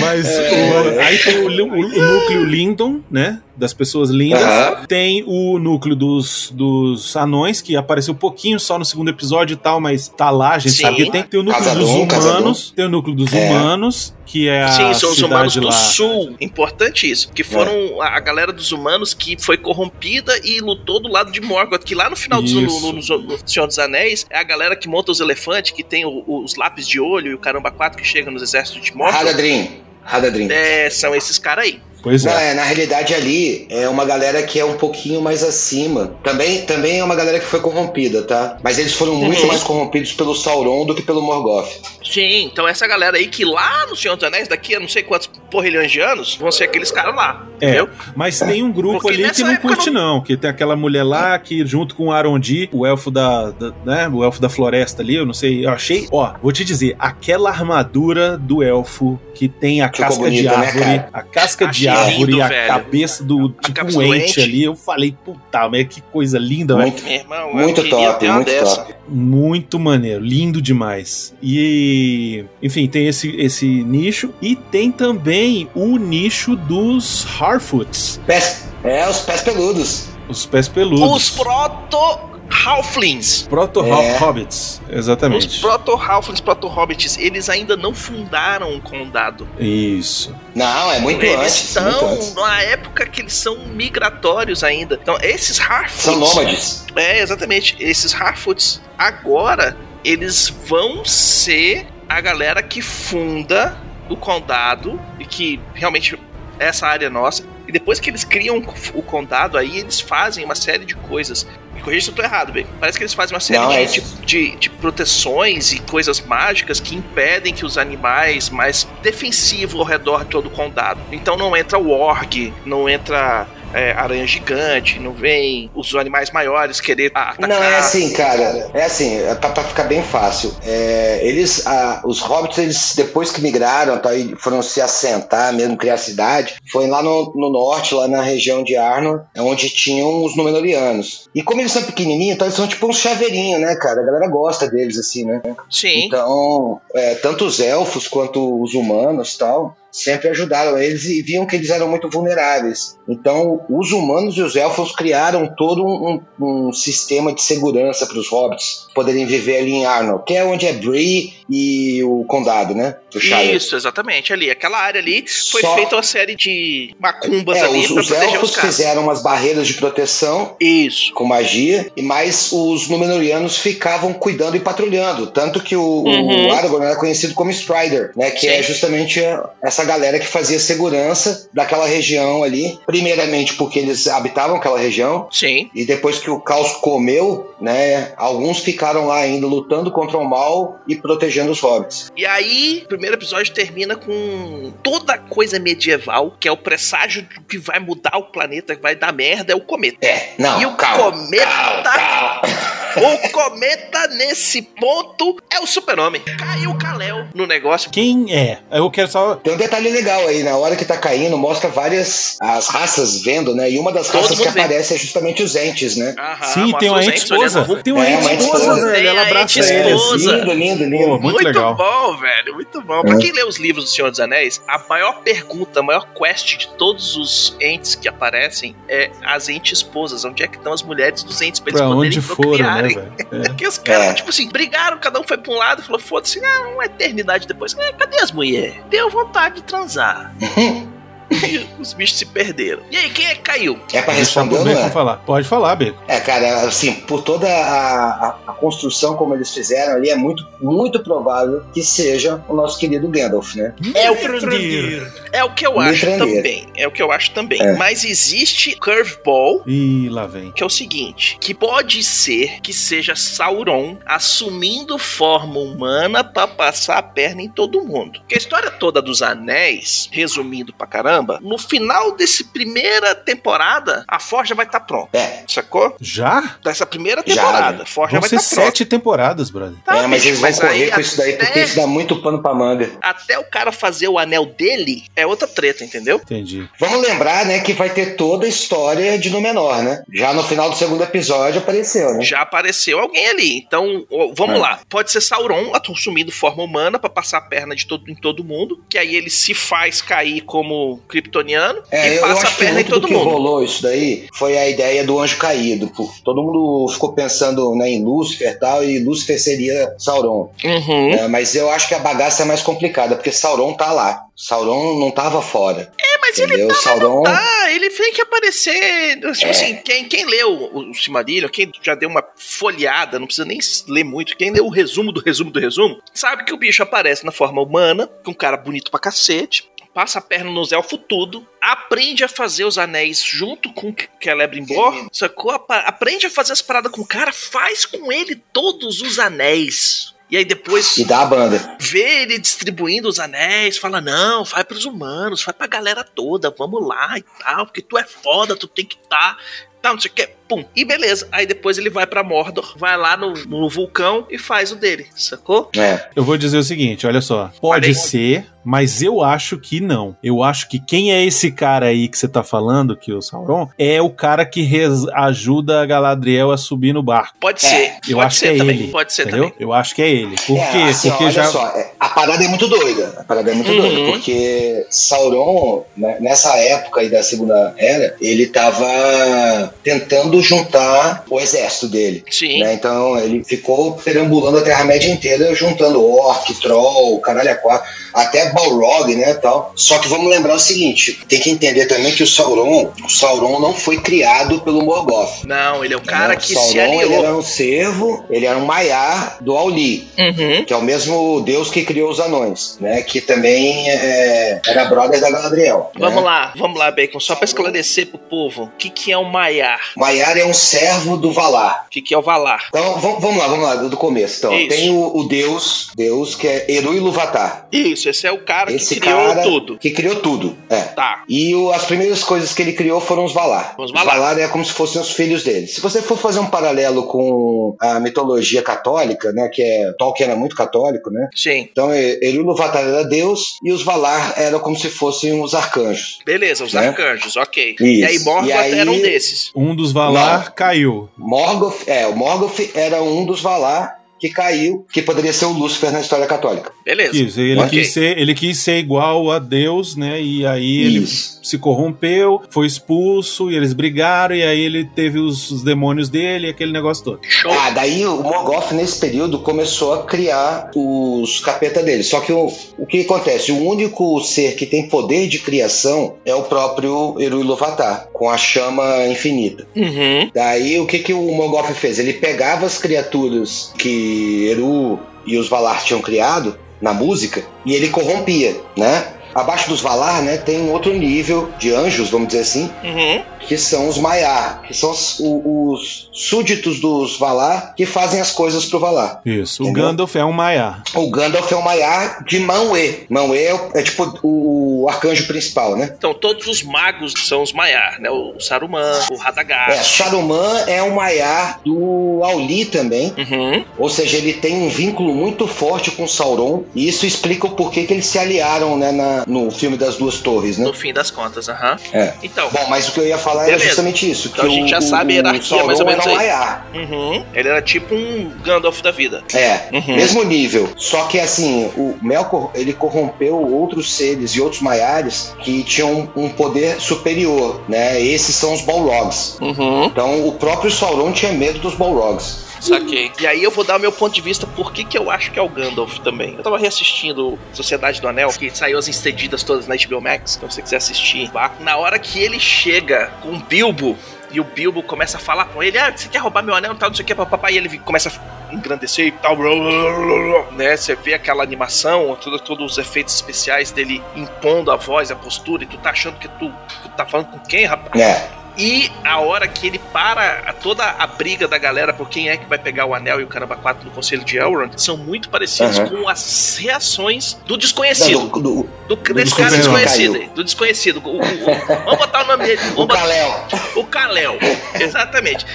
Mas o- aí tem o, o- o núcleo Lindon, né? Das pessoas lindas. Aham. Tem o núcleo dos, dos anões, que apareceu pouquinho só no segundo episódio e tal, mas tá lá, a gente Sim. sabe que tem. Tem o núcleo Casador, dos humanos. Casador. Tem o núcleo dos É. humanos, que é a Sim, são os humanos cidade do lá. sul. Importante isso. Que foram a a galera dos humanos que foi corrompida e lutou do lado de Morgoth. Que lá no final do no, no- no Senhor dos Anéis é a galera que monta os elefantes, que tem o- os lápis de olho e o caramba 4 que chega nos exércitos de Morgoth. Hadadrim. Hadadrim. É, são esses caras aí. Pois Não, é. é, na realidade ali é uma galera que é um pouquinho mais acima. Também, também é uma galera que foi corrompida, tá? Mas eles foram muito Uhum. mais corrompidos pelo Sauron do que pelo Morgoth. Sim, então essa galera aí que lá no Senhor dos Anéis, daqui a não sei quantos porrilhões de anos, vão ser aqueles caras lá. É, Entendeu? mas tem um grupo Porque ali que não curte, não. Que tem aquela mulher lá que, junto com o Arondi, o elfo da, da- né? O elfo da floresta ali, eu não sei. Eu achei. Ó, vou te dizer, aquela armadura do elfo que tem a Ficou casca bonita, de né, árvore, cara? a casca de Achei árvore lindo, e a velho. cabeça do tipo cabeça um ente ali. Eu falei, puta, mas que coisa linda, velho. Muito, Meu irmão, muito top, muito dessa. top. Muito maneiro, lindo demais. E, enfim, tem esse, esse nicho. E tem também o nicho dos Harfoots, Pés, é, os pés peludos. os pés peludos. Os proto Halflings. Proto-Hobbits, Os exatamente. proto Halflings, proto Hobbits, eles ainda não fundaram o condado. Isso. Não, é muito eles antes. muito estão antes. na época que eles são migratórios ainda. Então, esses Harfoots. São nômades. É, exatamente. Esses Harfoots, agora, eles vão ser a galera que funda o condado e que realmente essa área é nossa. E depois que eles criam o condado, aí eles fazem uma série de coisas. Me corrija se eu tô errado, bem. Parece que eles fazem uma série Não, é de, de, de proteções e coisas mágicas que impedem que os animais mais defensivos ao redor de todo o condado. Então não entra o org, não entra é, aranha gigante, não vem os animais maiores querer a- atacar. Não, é assim, cara. É assim, é pra, ficar bem fácil. É, eles, ah, os hobbits, eles, depois que migraram, tá, e foram se assentar, mesmo criar cidade, foi lá no, no norte, lá na região de Arnor, é onde tinham os Númenóreanos. E como eles são pequenininhos, então eles são tipo uns chaveirinhos, né, cara? A galera gosta deles, assim, né? Sim. Então, é, tanto os elfos quanto os humanos tal sempre ajudaram eles e viam que eles eram muito vulneráveis. Então, os humanos e os elfos criaram todo um, um- um sistema de segurança para os hobbits poderem viver ali em Arnor, que é onde é Bree e o condado, né? Isso, exatamente, ali. Aquela área ali foi Só- feita uma série de macumbas É, ali os, pra os proteger elfos os fizeram umas barreiras de proteção Isso. com magia, e mais os Númenóreanos ficavam cuidando e patrulhando. Tanto que o, Uhum. o Aragorn era conhecido como Strider, né? Que Sim. é justamente essa essa galera que fazia segurança daquela região ali. Primeiramente porque eles habitavam aquela região. Sim. E depois que o caos comeu, né? Alguns ficaram lá ainda lutando contra o mal e protegendo os hobbits. E aí, o primeiro episódio termina com toda coisa medieval, que é o presságio que vai mudar o planeta, que vai dar merda, é o cometa. É, não. E o calma, cometa- calma, calma. O cometa, nesse ponto, é o super-homem. Caiu o Kalel no negócio. Quem é? Eu quero só. Tem um detalhe legal aí, na hora que tá caindo, mostra várias as raças vendo, né? E uma das Todo raças que aparece é justamente os entes, né? Aham, Sim, tem uma entes olhando esposa. Tem uma É, uma esposa, velho. Ela abraça esposa. Lindo, lindo, lindo. Pô, muito legal. bom, velho. Muito bom. Pra quem lê os livros do Senhor dos Anéis, a maior pergunta, a maior quest de todos os entes que aparecem é as entes esposas. Onde é que estão as mulheres dos entes pra eles Pra poderem onde foram, né, procriarem? velho? É. Porque os caras, É. tipo assim, brigaram, cada um foi pra um lado e falou: foda-se, ah, uma eternidade depois. É, cadê as mulheres? Deu vontade de transar. e os bichos se perderam. E aí, quem é que caiu? É pra responder o ou não é? falar. Pode falar, Beco. É, cara, assim, por toda a, a- a construção como eles fizeram ali, é muito, muito provável que seja o nosso querido Gandalf, né? É o É o que eu acho também. É o que eu acho também. É. Mas existe curveball Ih, lá vem. que é o seguinte, que pode ser que seja Sauron assumindo forma humana pra passar a perna em todo mundo. Porque a história toda dos anéis, resumindo pra caramba, no final desse primeira temporada, a forja vai estar pronta. É, Sacou? Já? Dessa primeira Já, temporada, né? a forja Vão vai ser estar pronta. sete temporadas, brother. Tá, é, mas bicho, eles vão aí correr com isso daí, porque até- isso dá muito pano pra manga. Até o cara fazer o anel dele é outra treta, entendeu? Entendi. Vamos lembrar, né, que vai ter toda a história de Númenor, né? Já no final do segundo episódio apareceu, né? já apareceu alguém ali. Então, vamos É. lá. Pode ser Sauron assumindo forma humana pra passar a perna de todo, em todo mundo, que aí ele se faz cair como kryptoniano É, e eu, eu passa a perna em muito do todo que mundo. rolou isso daí foi a ideia do anjo caído. pô. Todo mundo ficou pensando né, em Lúcifer e tal, e Lúcifer seria Sauron. Uhum. né? Mas eu acho que a bagaça é mais complicada, porque Sauron tá lá. Sauron não tava fora. É, mas ele entendeu? Sauron. Ah, ele tem que aparecer. Tipo É. assim, quem, quem leu o, Silmarillion, quem já deu uma folheada, não precisa nem ler muito, quem leu o resumo do resumo do resumo, sabe que o bicho aparece na forma humana, com um cara bonito pra cacete. Passa a perna nos elfos tudo, aprende a fazer os anéis junto com o Celebrimbor, sacou? Aprende a fazer as paradas com o cara, faz com ele todos os anéis. E aí depois E dá a banda. vê ele distribuindo os anéis, fala: não, vai pros humanos, vai pra galera toda, vamos lá e tal, porque tu é foda, tu tem que estar. Tá, tal, não sei o que, pum. E beleza. Aí depois ele vai pra Mordor, vai lá no, no vulcão e faz o dele, sacou? É. Eu vou dizer o seguinte, olha só. Pode Falei. ser, mas eu acho que não. Eu acho que quem é esse cara aí que você tá falando, que é o Sauron, é o cara que ajuda a Galadriel a subir no barco. Pode É, ser. Eu pode acho ser que é também. ele. Pode ser entendeu? também. Eu acho que é ele. Por É, quê? assim, Porque olha já. só, é, a parada é muito doida. A parada é muito Uhum. doida, porque Sauron, né, nessa época aí da Segunda Era, ele tava tentando juntar o exército dele. Sim. né? Então ele ficou perambulando a Terra-média inteira, juntando orc, troll, caralho a quatro, até Balrog, né, tal. Só que vamos lembrar o seguinte, tem que entender também que o Sauron, o Sauron não foi criado pelo Morgoth. Não, ele é o cara né? que o Sauron, se ele aliou. era um servo, ele era um Maiar do Auli, Uhum. que é o mesmo deus que criou os anões, né? Que também é, era brother da Galadriel. né? Vamos lá, vamos lá, Bacon, só pra esclarecer pro povo, o que, que é o Maiar? Maiar é um servo do Valar. O que, que é o Valar? Então, vamos, vamos lá, vamos lá, do começo. Então, Isso. tem o, o deus, deus que é Eru Iluvatar. Isso, esse é o cara Esse que criou cara tudo. que criou tudo. É. Tá. E o- as primeiras coisas que ele criou foram os Valar. Os Valar. é como se fossem os filhos dele. Se você for fazer um paralelo com a mitologia católica, né, que é Tolkien era muito católico, né? Sim. Então, Eru Iluvatar era Deus e os Valar eram como se fossem os arcanjos. Beleza, os Né? arcanjos, ok. E aí Isso. Morgoth E aí- era um desses. Um dos Valar caiu. Morgoth, é, o Morgoth era um dos Valar que caiu, que poderia ser o Lúcifer na história católica. Beleza. Isso, ele, Ok. quis ser, ele quis ser igual a Deus, né? E aí ele Isso. se corrompeu, foi expulso, e eles brigaram, e aí ele teve os, os demônios dele, e aquele negócio todo. Show. Ah, daí o Morgoth, nesse período, começou a criar os capeta dele. Só que o, o que acontece? O único ser que tem poder de criação é o próprio Eru Iluvatar, com a chama infinita. Uhum. Daí o que, que o Morgoth fez? Ele pegava as criaturas que Eru e os Valar tinham criado na música e ele corrompia, né? Abaixo dos Valar, né, tem outro nível de anjos, vamos dizer assim, Uhum. que são os Maiar, que são os, o- os súditos dos Valar que fazem as coisas pro Valar. Isso, o Entendeu? Gandalf é um Maiar. O Gandalf é um Maiar de Manwë. Manwë é, o- é tipo o, o arcanjo principal, né? Então, todos os magos são os Maiar, né? O Saruman, o É, Radagast. Saruman é um Maiar do Auli também, Uhum. ou seja, ele tem um vínculo muito forte com Sauron, e isso explica o porquê que eles se aliaram né, na- no filme das duas torres, né? No fim das contas, aham. É. Então, Bom, mas o que eu ia falar era Beleza. justamente isso. Então que a gente o- já sabe a hierarquia, mais ou menos era um aí. Maiar. uhum. ele era tipo um Gandalf da vida. É, Uhum. mesmo nível. Só que assim, o Melkor ele corrompeu outros seres e outros maiares que tinham um poder superior, né? Esses são os Balrogs. Uhum. Então o próprio Sauron tinha medo dos Balrogs. Saquei. E aí eu vou dar o meu ponto de vista por que, que eu acho que é o Gandalf também. Eu tava reassistindo Sociedade do Anel, que saiu as estendidas todas na HBO Max, então se você quiser assistir, vá. Na hora que ele chega com o Bilbo, e o Bilbo começa a falar com ele, ah, você quer roubar meu anel e tal, não sei o que, papai, e ele começa a engrandecer e tal, né? Você vê aquela animação, tudo- todos os efeitos especiais dele impondo a voz, a postura, e tu tá achando que tu, tu tá falando com quem, rapaz? É. E a hora que ele para toda a briga da galera por quem é que vai pegar o anel e o caramba 4 do Conselho de Elrond são muito parecidos Aham. com as reações do desconhecido. Do, do- Do, desse cara desconhecido. Caiu. Do desconhecido. O- o- vamos botar o nome dele. o Kalel. o Kalel. Exatamente.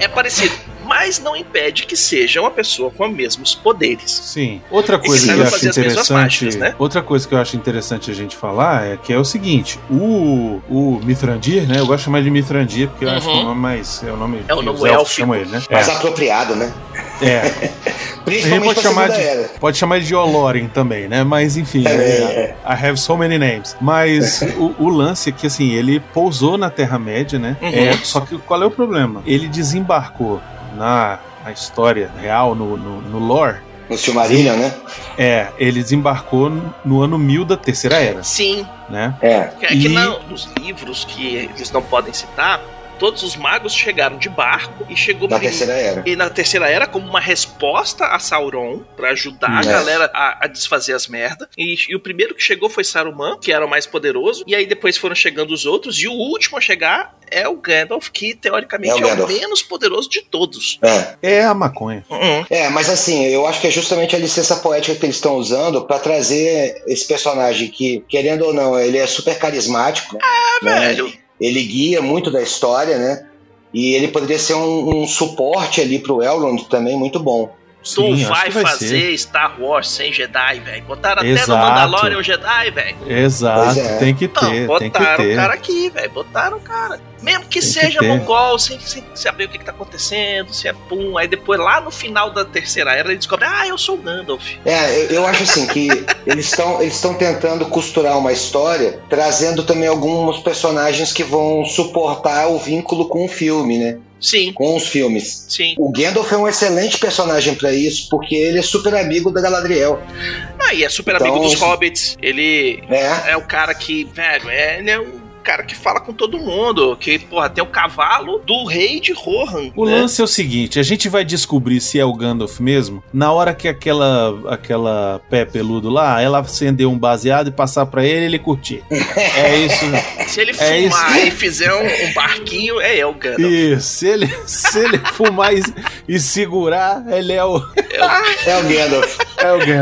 É parecido. Mas não impede que seja uma pessoa com os mesmos poderes. Sim. Outra que coisa que, saiba eu acho interessante, mágicas, né? outra coisa que eu acho interessante a gente falar é que é o seguinte, o o Mithrandir, né? Eu gosto de chamar de Mithrandir porque eu acho que é o Uhum. nome mais é o nome É o que nome chamam ele, né? Mais apropriado, né? É, é. Principalmente pode chamar de- Era. Pode chamar de Olorin também, né? Mas enfim, É, é, I have so many names. Mas o, o lance é que assim, ele pousou na Terra-média, né? Uhum. É, só que qual é o problema? Ele desembarcou na, na história real, no, no, no lore. No Silmarillion, né? É, ele desembarcou no ano 1000 da Terceira Era, Sim, né? É. É que E- não, nos livros que eles não podem citar, todos os magos chegaram de barco e chegou Na Terceira Era. e na terceira era como uma resposta a Sauron pra ajudar a galera a, a desfazer as merdas. E, e o primeiro que chegou foi Saruman, que era o mais poderoso. E aí depois foram chegando os outros. E o último a chegar é o Gandalf, que teoricamente É o é o, menos poderoso de todos. É. É a maconha. Uhum. É, mas assim, eu acho que é justamente a licença poética que eles estão usando pra trazer esse personagem que, querendo ou não, ele é super carismático. Ah, né? velho. Ele guia muito da história, né? E ele poderia ser um, um suporte ali pro Elrond também muito bom. Tu Sim, acho vai, que vai fazer ser. Star Wars sem Jedi, velho. Botaram até Exato. no Mandalorian o Jedi, velho. Exato, é. tem que Não, ter, tem que botaram o ter. cara aqui, velho. Botaram o cara. Mesmo que Tem que seja ter. mongol, sem, sem saber o que, que tá acontecendo, se é pum. Aí depois, lá no final da terceira era, ele descobre: ah, eu sou o Gandalf. É, eu, eu acho assim que eles estão eles estão tentando costurar uma história, trazendo também alguns personagens que vão suportar o vínculo com o filme, né? Sim, Com os filmes. sim. O Gandalf é um excelente personagem pra isso, porque ele é super amigo da Galadriel. Ah, e é super Então, amigo dos hobbits. Ele É, é o cara que, velho, é, ele é um cara que fala com todo mundo. Que, porra, tem o cavalo do rei de Rohan. O né? lance é o seguinte, a gente vai descobrir se é o Gandalf mesmo na hora que aquela aquela pé peludo lá, ela acender um baseado e passar pra ele, ele curtir. É isso. Se ele É fumar isso. e fizer um, um barquinho, é eu, Gandalf. Isso, se ele, se ele fumar e, e segurar, ele é o, é o é o Gandalf.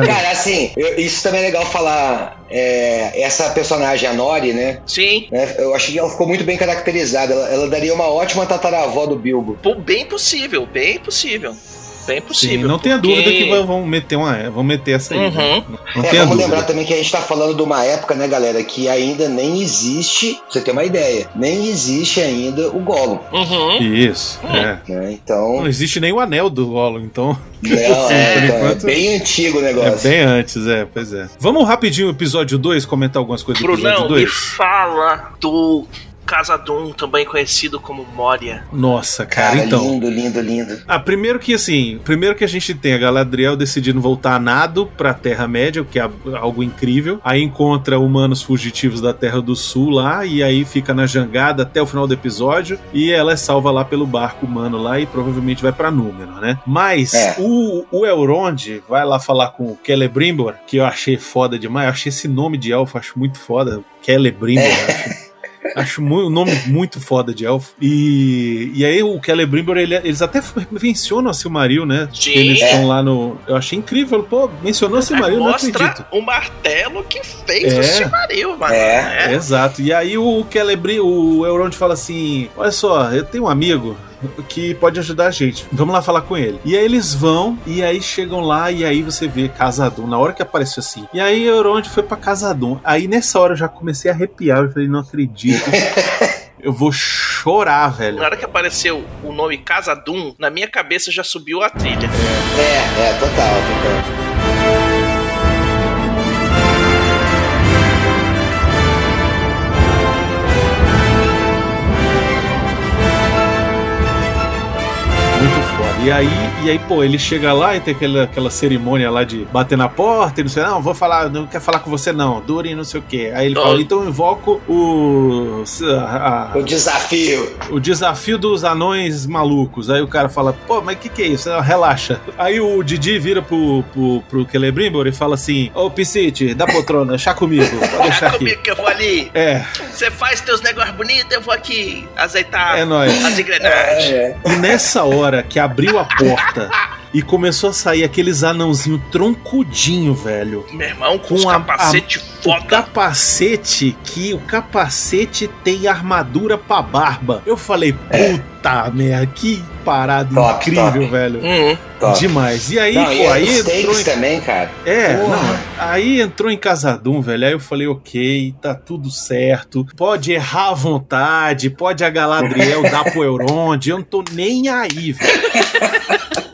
Cara, assim, eu- isso também é legal falar. é, essa personagem, a Nori, né? Sim, né, Eu achei que ela ficou muito bem caracterizada. Ela, ela daria uma ótima tataravó do Bilbo. pô, bem possível, bem possível. Bem Sim, possível. não tenha porque- dúvida que vão- meter uma, vão meter essa aí. Uhum. né? Não É, tenha vamos dúvida. lembrar também que a gente tá falando de uma época, né, galera, que ainda nem existe, pra você ter uma ideia, nem existe ainda o Gollum, Uhum. Isso, é. né? Então, Não existe nem o anel do Gollum, então não, É, é enquanto- bem antigo o negócio. é bem antes, é, pois é. Vamos rapidinho o episódio 2, comentar algumas coisas do episódio Brunão, me 2? fala do Casadum, também conhecido como Moria. Nossa, cara, Cara, então. lindo, lindo, lindo. Ah, primeiro que assim, primeiro que a gente tem a Galadriel decidindo voltar a nado pra Terra-média, o que é algo incrível. Aí encontra humanos fugitivos da Terra do Sul lá, e aí fica na jangada até o final do episódio, e ela é salva lá pelo barco humano lá e provavelmente vai pra Númenor, né? Mas É. o, o Elrond vai lá falar com o Celebrimbor, que eu achei foda demais, eu achei esse nome de elfo, acho muito foda, Celebrimbor, É. acho Acho um nome muito foda de elfo. E, e aí o Celebrimbor, ele, eles até mencionam a Silmaril, né? Sim. Eles É. estão lá no. Eu achei incrível. Pô, mencionou a Silmaril, não acredito. Mostra o martelo que fez É. o Silmaril, mano. É. É. Exato. E aí o Celebri, o Elrond fala assim: Olha só, eu tenho um amigo que pode ajudar a gente. Vamos lá falar com ele. E aí eles vão, e aí chegam lá, e aí você vê Casadum, na hora que apareceu assim. E aí Elrond foi pra Casadum. Aí nessa hora eu já comecei a arrepiar. Eu falei: Não acredito. Eu vou chorar, velho. Na hora que apareceu o nome Casadum, na minha cabeça já subiu a trilha. É, é, total, total. E aí, e aí, pô, ele chega lá e tem aquela, aquela cerimônia lá de bater na porta e não sei, não, vou falar, não quero falar com você não, Durin não sei o quê. Aí ele Oh. fala, então eu invoco o, a- a- O desafio. o desafio dos anões malucos. Aí o cara fala, pô, mas o que, que é isso? Não, relaxa. Aí o Didi vira pro, pro, pro Celebrimbor e fala assim, ô Piscite, dá poltrona, chá comigo, pode deixar Já aqui. comigo que eu vou ali. É, Você faz teus negócios bonitos, eu vou aqui azeitar é nóis. as engrenagens. É. E nessa hora que abriu a porta e começou a sair aqueles anãozinho troncudinho, velho. Meu irmão, com, Com os a- capacete O foda. capacete que o capacete tem armadura pra barba. Eu falei, puta merda, que parada Top, incrível, top. velho. Hum, Top. Demais. E aí, Não, pô, e aí os entrou em... também, cara. É, não, aí entrou em Casadum, velho. Aí eu falei, ok, tá tudo certo. Pode errar à vontade, pode a Galadriel dar pro Elrond, eu não tô nem aí, velho.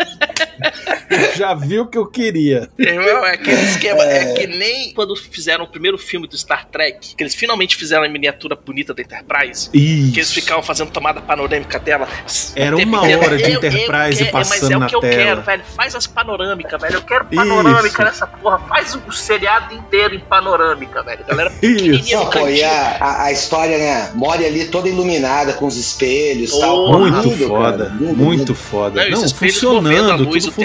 Já vi o que eu queria. Irmão, é aquele esquema. É. que nem quando fizeram o primeiro filme do Star Trek, que eles finalmente fizeram a miniatura bonita da Enterprise. Isso. Que eles ficavam fazendo tomada panorâmica dela. Era uma inteiro. hora de Eu- eu Enterprise quero- passando Mas é o na que eu tela. quero, velho. Faz as panorâmicas, velho. Eu quero panorâmica Isso. nessa porra. Faz o seriado inteiro em panorâmica, velho. Galera Isso. Não, pô, e cantinho. a, a, a história, né? Mora ali toda iluminada com os espelhos e tal. Oh, Pô, Muito lindo, foda, lindo, muito lindo. foda. Não, Não, funcionando, luz tudo o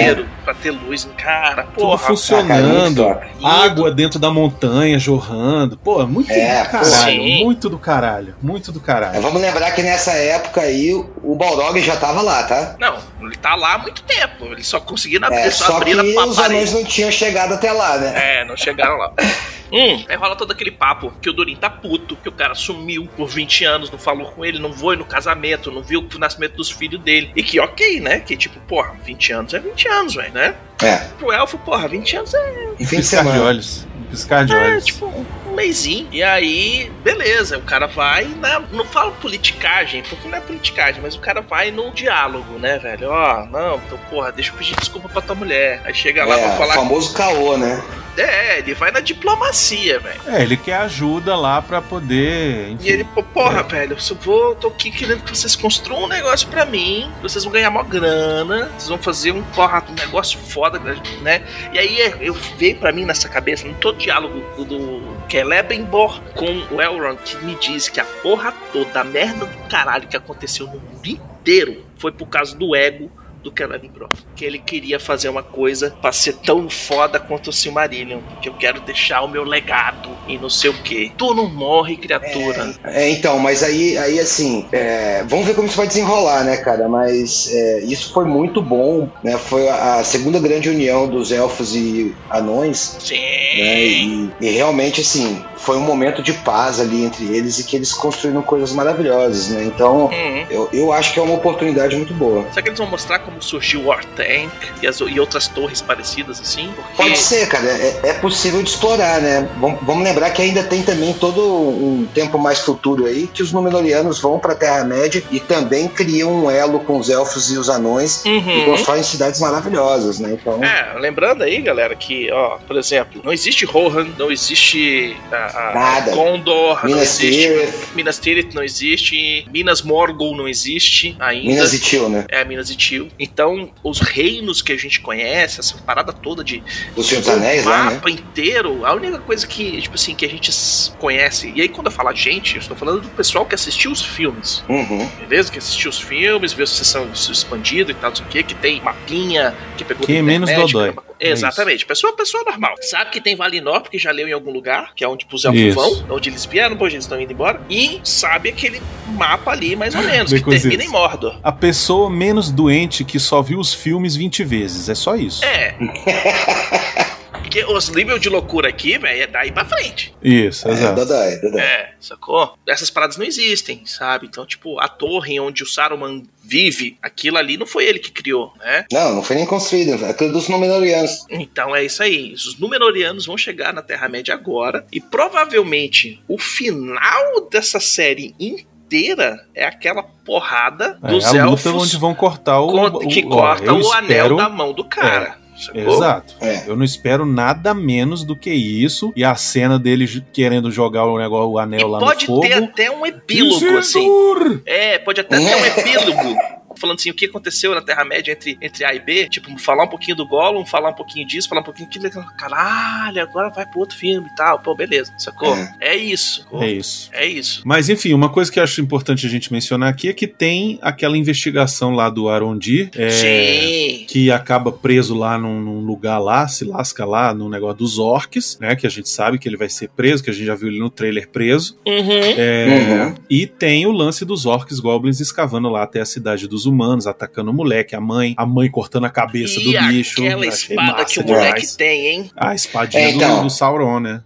inteiro pra ter luz. Cara, Tudo porra. Ah, muito funcionando. top. Água dentro da montanha jorrando. Pô, muito É, do caralho. sim. Muito do caralho. Muito do caralho. Vamos lembrar que nessa época aí o Balrog já tava lá, tá? Não, ele tá lá há muito tempo. Eles só conseguiram abrir, É, só só que a os parede. anões não tinham chegado até lá, né? É, não chegaram lá. Hum, aí rola todo aquele papo que o Durin tá puto, que o cara sumiu por 20 anos, não falou com ele, não foi no casamento, não viu o nascimento dos filhos dele. E que ok, né? Que tipo, porra, 20 anos é 20 anos, velho, né? É, Pro elfo, porra, 20 anos é, fim de Piscar de olhos. Piscar de é olhos. tipo um mêsinho. E aí, beleza, o cara vai na. Não falo politicagem, porque não é politicagem, mas o cara vai no diálogo, né, velho? Ó, não, então, porra, deixa eu pedir desculpa pra tua mulher. Aí chega lá É, pra o falar. famoso caô, né? É, ele vai na diplomacia, velho. É, ele quer ajuda lá pra poder. Enfim, E ele, porra, É. velho, eu vou, tô aqui querendo que vocês construam um negócio pra mim, vocês vão ganhar mó grana, vocês vão fazer um, porra, um negócio foda, né? E aí é, eu veio pra mim nessa cabeça, no todo diálogo do, do Celebrimbor com o Elrond, que me diz que a porra toda, a merda do caralho que aconteceu no mundo inteiro, foi por causa do ego do Celebrimbor. Que ele queria fazer uma coisa pra ser tão foda quanto o Silmarillion, que eu quero deixar o meu legado e não sei o que. Tu não morre, criatura. É, então, mas aí, aí assim, é, vamos ver como isso vai desenrolar, né, cara? Mas é, isso foi muito bom, né? Foi a, a segunda grande união dos elfos e anões, Sim. né? E, e realmente, assim, foi um momento de paz ali entre eles e que eles construíram coisas maravilhosas, né? Então, Uhum. eu, eu acho que é uma oportunidade muito boa. Será que eles vão mostrar como como surgiu o War Tank e, as, e outras torres parecidas assim? Porque... Pode ser, cara. É, é possível de explorar, né? Vamos, vamos lembrar que ainda tem também todo um tempo mais futuro aí que os Númenóreanos vão pra Terra-média e também criam um elo com os elfos e os anões Uhum. e constroem cidades maravilhosas, né? Então, É, lembrando aí, galera, que, ó, por exemplo, não existe Rohan, não existe a, a Nada. Gondor, não Minas existe Tirith, Minas Tirith, não existe Minas Morgul, não existe ainda. Minas e Tio, né? É, Minas e Tio. Então, os reinos que a gente conhece, essa parada toda de Do Senhor dos o Anéis lá, né? mapa inteiro, a única coisa que, tipo assim, que a gente conhece, e aí quando eu falar gente, eu estou falando do pessoal que assistiu os filmes, Uhum. beleza? Que assistiu os filmes, viu a sessão expandida e tal, não sei o que, que tem mapinha, que pegou é menos internet, dodói. que- Exatamente, pessoa, pessoa normal. Sabe que tem Valinor, porque já leu em algum lugar, que é onde os elfos Isso. vão, onde eles vieram, depois eles estão indo embora, e sabe aquele mapa ali, mais ou menos, que termina em Mordor. A pessoa menos doente que só viu os filmes 20 vezes. É só isso. É. Porque os níveis de loucura aqui, velho, é daí pra frente. Isso, É, exato. Dodói, Dodói. É, sacou? Essas paradas não existem, sabe? Então, tipo, a torre onde o Saruman vive, aquilo ali não foi ele que criou, né? Não, não foi nem construído, é aquilo dos Númenóreanos. Então é isso aí. Os Númenóreanos vão chegar na Terra-média agora e provavelmente o final dessa série inteira é aquela porrada É dos a luta elfos onde vão cortar o. que o- ó, corta eu o anel espero- da mão do cara. Sacou? Exato. É. Eu não espero nada menos do que isso. E a cena dele querendo jogar o negócio, o E anel lá pode no fogo. ter até um epílogo, assim. Isildur! É, pode até ter um epílogo. Falando assim, o que aconteceu na Terra-média entre, entre A e B. Tipo, falar um pouquinho do Gollum, falar um pouquinho disso, falar um pouquinho daquilo. Caralho, agora vai pro outro filme e tal. Pô, beleza, sacou? É. É, isso. É isso. É isso. Mas enfim, uma coisa que eu acho importante a gente mencionar aqui é que tem aquela investigação lá do Arondir. é, Sim. que acaba preso lá num, num lugar lá, se lasca lá no negócio dos orcs, né? Que a gente sabe que ele vai ser preso, que a gente já viu ele no trailer preso. Uhum. É, Uhum. E tem o lance dos orcs goblins escavando lá até a cidade dos humanos, atacando o moleque, a mãe, a mãe cortando a cabeça e do bicho. aquela espada que o demais. moleque tem, hein? A espadinha É, então. do, do Sauron, né?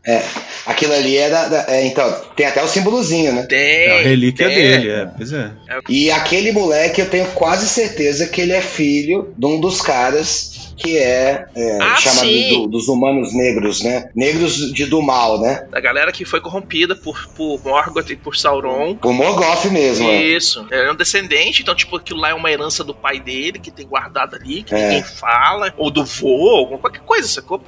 Aquilo ali é da. da- é, então, tem até o símbolozinho, né? Tem. É a relíquia tem. dele, é. Pois é. E aquele moleque, eu tenho quase certeza que ele é filho de um dos caras que é, é, Ah, chamado do- dos humanos negros, né? Negros de do mal, né? Da galera que foi corrompida por, por Morgoth e por Sauron. O Morgoth mesmo. é. Isso. Ele é um descendente, então, tipo, aquilo lá é uma herança do pai dele, que tem guardado ali, que É. ninguém fala, ou do vô, qualquer coisa, sacou?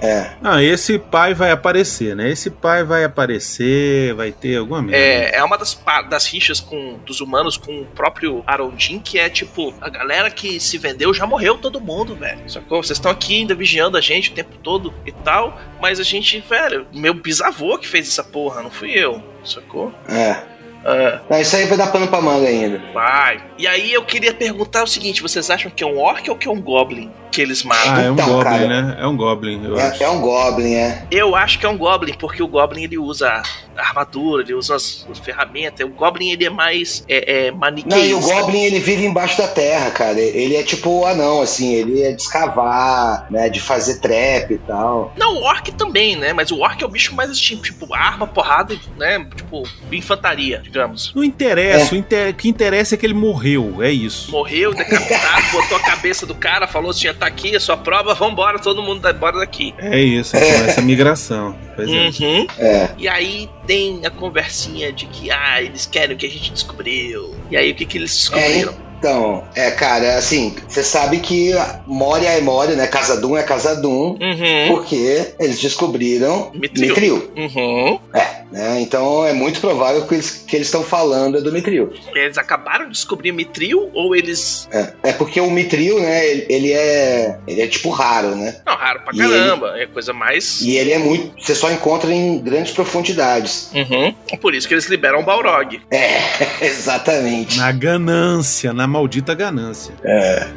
É. Ah, esse pai vai aparecer, né? Esse pai vai aparecer, vai ter alguma merda. É, é uma das, das rixas com, dos humanos com o próprio Arondin, que é tipo, a galera que se vendeu já morreu todo mundo, velho. Sacou? Vocês estão aqui ainda vigiando a gente o tempo todo e tal, mas a gente, velho, meu bisavô que fez essa porra, não fui eu, sacou? É. Ah, Não, isso aí vai dar pano pra manga ainda. vai. E aí eu queria perguntar o seguinte: vocês acham que é um orc ou que é um goblin que eles matam? Ah, é um Então, Goblin, cara. né? É um Goblin, eu acho. É, é um Goblin, é. Eu acho que é um Goblin, porque o Goblin ele usa armadura, ele usa as, as ferramentas. O Goblin ele é mais é, é, Não, maniqueísta. e o Goblin ele vive embaixo da terra, cara. Ele é tipo o anão, assim, ele é de escavar, né? De fazer trap e tal. Não, o Orc também, né? Mas o Orc é o bicho mais tipo, tipo arma, porrada, né? Tipo, infantaria, digamos. Não interessa, o, inter- o que interessa é que ele morreu, é isso. Morreu, decapitado, botou a cabeça do cara, falou assim: tá aqui a sua prova, vambora, todo mundo vai embora daqui. É isso, começa a migração. Pois é. Uhum. É. E aí tem a conversinha de que, ah, eles querem o que a gente descobriu. E aí o que, que eles descobriram? Então, é, cara, assim, você sabe que Moria é Moria, né? Casadum é Casadum, Uhum. porque eles descobriram Mithril. Mithril. Uhum. É, né? Então é muito provável que eles que eles estão falando é do Mithril. Eles acabaram de descobrir Mitril ou eles. É, é porque o Mithril, né? Ele, ele é ele é tipo raro, né? Não, raro pra E caramba. É coisa mais. E ele é muito, você só encontra em grandes profundidades. Uhum. Por isso que eles liberam o Balrog. É, exatamente. Na ganância, na maldita ganância.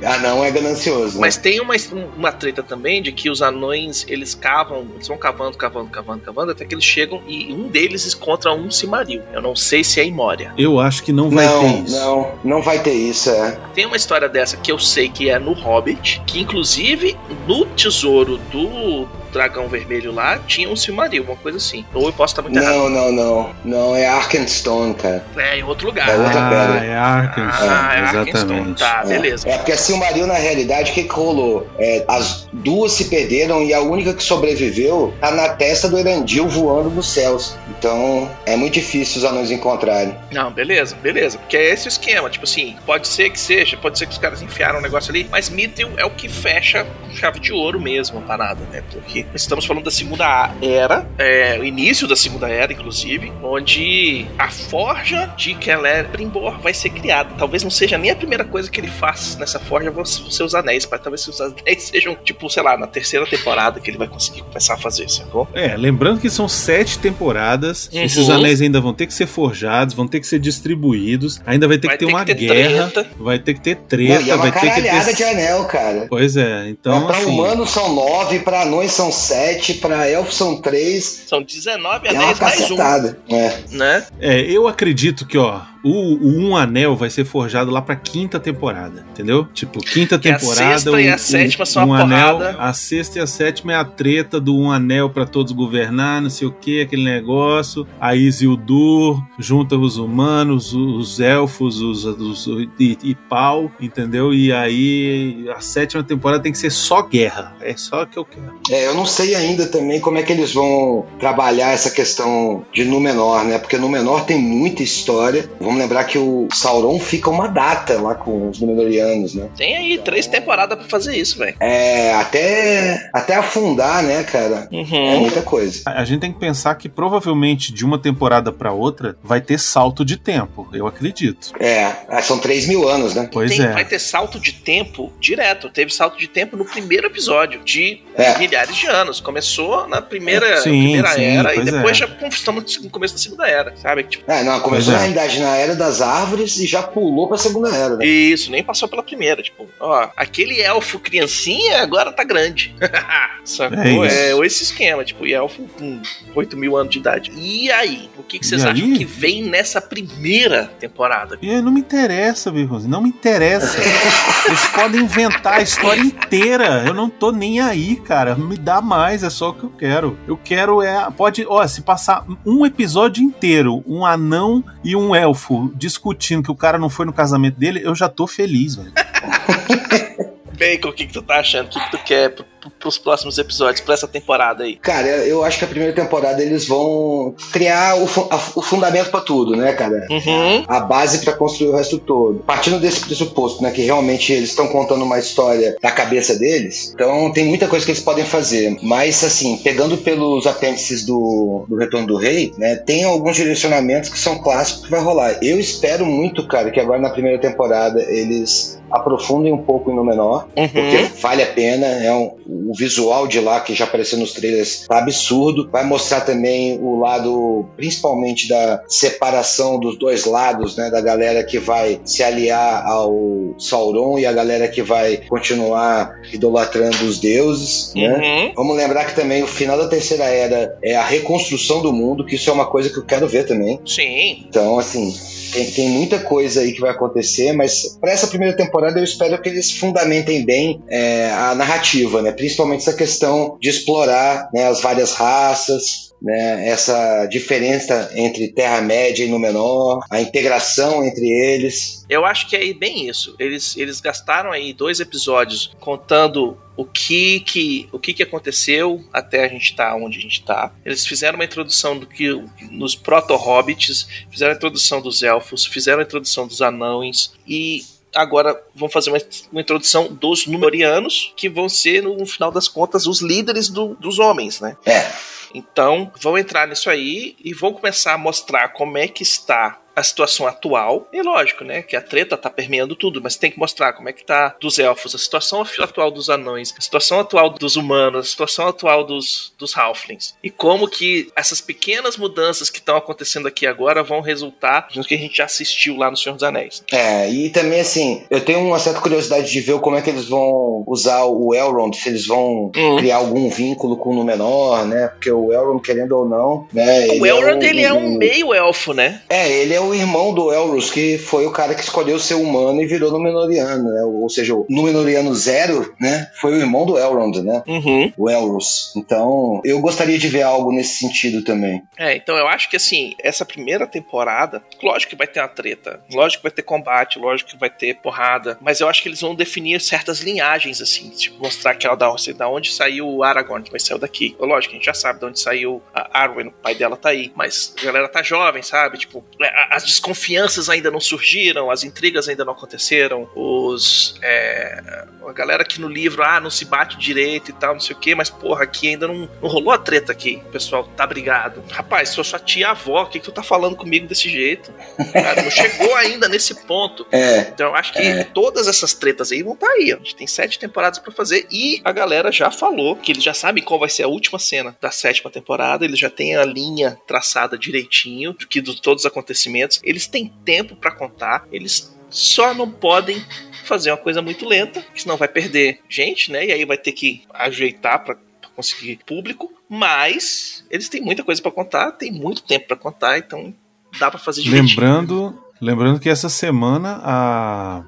Anão é ganancioso. né? Mas tem uma, uma treta também de que os anões, eles cavam, eles vão cavando, cavando, cavando, cavando, até que eles chegam e um deles encontra um Cimaril. Eu não sei se é em Moria. Eu acho que não vai não, ter isso. não, não vai ter isso, é. Tem uma história dessa que eu sei que é no Hobbit, que inclusive no tesouro do dragão vermelho lá tinha um Silmaril, uma coisa assim. Ou eu posso estar muito errado. Não, não, não. Não, é Arkenstone, cara. É, em outro lugar. É outra ah, pedra. é Arkansas. Ah, é Arkenstone. exatamente. Tá, beleza. É, porque a Silmaril, na realidade, o que, que rolou? É, as duas se perderam e a única que sobreviveu tá na testa do Erandil voando nos céus. Então, é muito difícil os anões encontrarem. Não, beleza, beleza. Porque é esse o esquema. Tipo assim, pode ser que seja, pode ser que os caras enfiaram um negócio ali, mas Mithril é o que fecha com chave de ouro mesmo a parada, né? Porque estamos falando da segunda era, é, o início da segunda era, inclusive, onde a forja de Celebrimbor vai ser criada. Talvez não seja nem a primeira coisa que ele faz nessa forja vão ser os anéis, mas talvez os anéis sejam, tipo, sei lá, na terceira temporada que ele vai conseguir começar a fazer, sacou? É, lembrando que são sete temporadas. Uhum. Esses anéis ainda vão ter que ser forjados, vão ter que ser distribuídos. Ainda vai ter Vai que ter ter uma que ter guerra. treta. Vai ter que ter Não, treta, e é uma vai ter que ter. de anel, cara. Pois é, então. pra assim, humanos são nove, pra anões são sete, pra elfos são três. São 19 É uma anéis mais um. É. né? É, eu acredito que, ó, o, o Um Anel vai ser forjado lá pra quinta temporada, entendeu? Tipo, quinta Que a temporada. sexta e a o- sétima o são uma um anel, porrada. A sexta e a sétima é a treta do Um Anel pra todos governar, não sei o que, aquele negócio. A Isildur junta os humanos, os elfos, os, os- e, e pau, entendeu? E aí a sétima temporada tem que ser só guerra. É só o que eu quero. É, eu não sei ainda também como é que eles vão trabalhar essa questão de Númenor, né? Porque Númenor tem muita história. Vamos lembrar que o Sauron fica uma data lá com os Númenóreanos, né? Tem aí três temporadas pra fazer isso, velho. É, até, até afundar, né, cara? É Uhum. muita coisa. A a gente tem que pensar que provavelmente de uma temporada pra outra vai ter salto de tempo, eu acredito. É, ah, são 3 mil anos, né? Pois Tem- é. Vai ter salto de tempo direto. Teve salto de tempo no primeiro episódio, de É. milhares de anos. Começou na primeira, Sim, primeira sim, era e pois depois é. já estamos no começo da segunda era, sabe? Tipo, É, não, começou na é. realidade na Era das Árvores e já pulou pra Segunda Era, né? isso, nem passou pela primeira. Tipo, ó, aquele elfo criancinha agora tá grande. Sacou? É isso. É, esse esquema, tipo, e elfo com 8 mil anos de idade. E aí? O que, que vocês E acham aí? que vem nessa primeira temporada? E aí, não me interessa, Birros, não me interessa. Eles podem inventar a história inteira. Eu não tô nem aí, cara. Me dá mais, é só o que eu quero. Eu quero é. Pode. Ó, se passar um episódio inteiro, um anão e um elfo discutindo que o cara não foi no casamento dele, eu já tô feliz, velho. Bacon, o que, que tu tá achando? O que, que tu quer pro, pros próximos episódios, pra essa temporada aí? Cara, eu acho que a primeira temporada eles vão criar o, fu- a- o fundamento pra tudo, né, cara? Uhum. a base pra construir o resto todo. Partindo desse pressuposto, né, que realmente eles estão contando uma história da cabeça deles, então tem muita coisa que eles podem fazer. Mas, assim, pegando pelos apêndices do, do Retorno do Rei, né, tem alguns direcionamentos que são clássicos que vai rolar. Eu espero muito, cara, que agora na primeira temporada eles aprofundem um pouco em Númenor, porque Uhum. vale a pena. É um, o visual de lá, que já apareceu nos trailers, tá absurdo. Vai mostrar também o lado, principalmente, da separação dos dois lados, né? Da galera que vai se aliar ao Sauron e a galera que vai continuar idolatrando os deuses, né? Uhum. Vamos lembrar que também o final da Terceira Era é a reconstrução do mundo, que isso é uma coisa que eu quero ver também. Sim. Então, assim, tem, tem muita coisa aí que vai acontecer, mas para essa primeira temporada eu espero que eles fundamentem bem é, a narrativa, né? Principalmente essa questão de explorar né, as várias raças, né, essa diferença entre Terra-média e Númenor, a integração entre eles. Eu acho que é bem isso. Eles, eles gastaram aí dois episódios contando o que que, o que, que aconteceu até a gente estar onde a gente está. Eles fizeram uma introdução do que nos proto-hobbits, fizeram a introdução dos elfos, fizeram a introdução dos anões e agora vão fazer uma, uma introdução dos Númenóreanos, que vão ser, no final das contas, os líderes do- dos homens, né? É, Então, vão entrar nisso aí e vão começar a mostrar como é que está a situação atual. E lógico, né, que a treta tá permeando tudo, mas tem que mostrar como é que tá dos elfos, a situação atual dos anões, a situação atual dos humanos, a situação atual dos, dos halflings. E como que essas pequenas mudanças que estão acontecendo aqui agora vão resultar no que a gente já assistiu lá no Senhor dos Anéis. É, e também assim, eu tenho uma certa curiosidade de ver como é que eles vão usar o Elrond, se eles vão Hum. criar algum vínculo com o Númenor, né? Porque o Elrond, querendo ou não, né? O Elrond, é ele é um meio elfo, né? É, ele é o o irmão do Elros, que foi o cara que escolheu ser humano e virou Númenoriano, né? Ou seja, o Númenoriano Zero, né? Foi o irmão do Elrond, né? Uhum. O Elros. Então, eu gostaria de ver algo nesse sentido também. É, então eu acho que assim, essa primeira temporada, lógico que vai ter uma treta, lógico que vai ter combate, lógico que vai ter porrada, mas eu acho que eles vão definir certas linhagens, assim, tipo, mostrar que ela da, da onde saiu o Aragorn, que vai sair daqui. Lógico, a gente já sabe de onde saiu a Arwen, o pai dela tá aí, mas a galera tá jovem, sabe? Tipo, é, as desconfianças ainda não surgiram, as intrigas ainda não aconteceram, os. É, a galera aqui no livro, ah, não se bate direito e tal, não sei o que, mas porra, aqui ainda não, não rolou a treta aqui. O pessoal tá brigado. Rapaz, sou sua tia-avó, o que, que tu tá falando comigo desse jeito? Cara, não chegou ainda nesse ponto. É. Então eu acho que É. todas essas tretas aí vão estar tá aí. Ó. A gente tem sete temporadas pra fazer e a galera já falou que eles já sabem qual vai ser a última cena da sétima temporada. Eles já têm a linha traçada direitinho de que de todos os acontecimentos. Eles têm tempo pra contar. Eles só não podem fazer uma coisa muito lenta, que senão vai perder gente, né? E aí vai ter que ajeitar pra conseguir público. Mas eles têm muita coisa pra contar, tem muito tempo pra contar, então dá pra fazer direitinho. Lembrando, lembrando que essa semana a,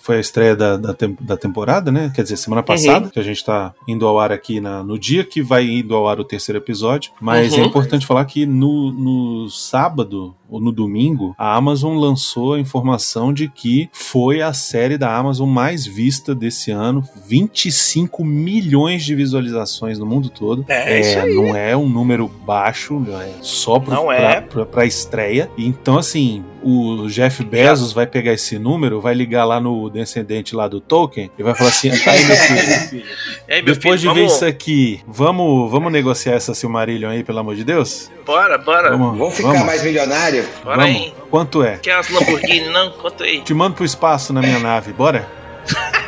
foi a estreia da, da, da temporada, né? Quer dizer, semana passada, que a gente tá indo ao ar aqui na- no dia que vai indo ao ar o terceiro episódio. Mas Uhum. é importante falar que no, no sábado no domingo, a Amazon lançou a informação de que foi a série da Amazon mais vista desse ano. 25 milhões de visualizações no mundo todo. É, isso aí. não é um número baixo, não é só pro, Não pra, é. pra, pra estreia. Então, assim, o Jeff Bezos vai pegar esse número, vai ligar lá no descendente lá do Tolkien e vai falar assim: aí, meu filho, aí, meu depois filho, de ver vamos, isso aqui, vamos, vamos negociar essa Silmarillion aí, pelo amor de Deus? bora, bora, Vamos, Vamos ficar vamos, mais milionário? Bora vamos. aí. Quanto é? Quer as Lamborghini, não? Conta aí. Te mando pro espaço na minha nave, bora?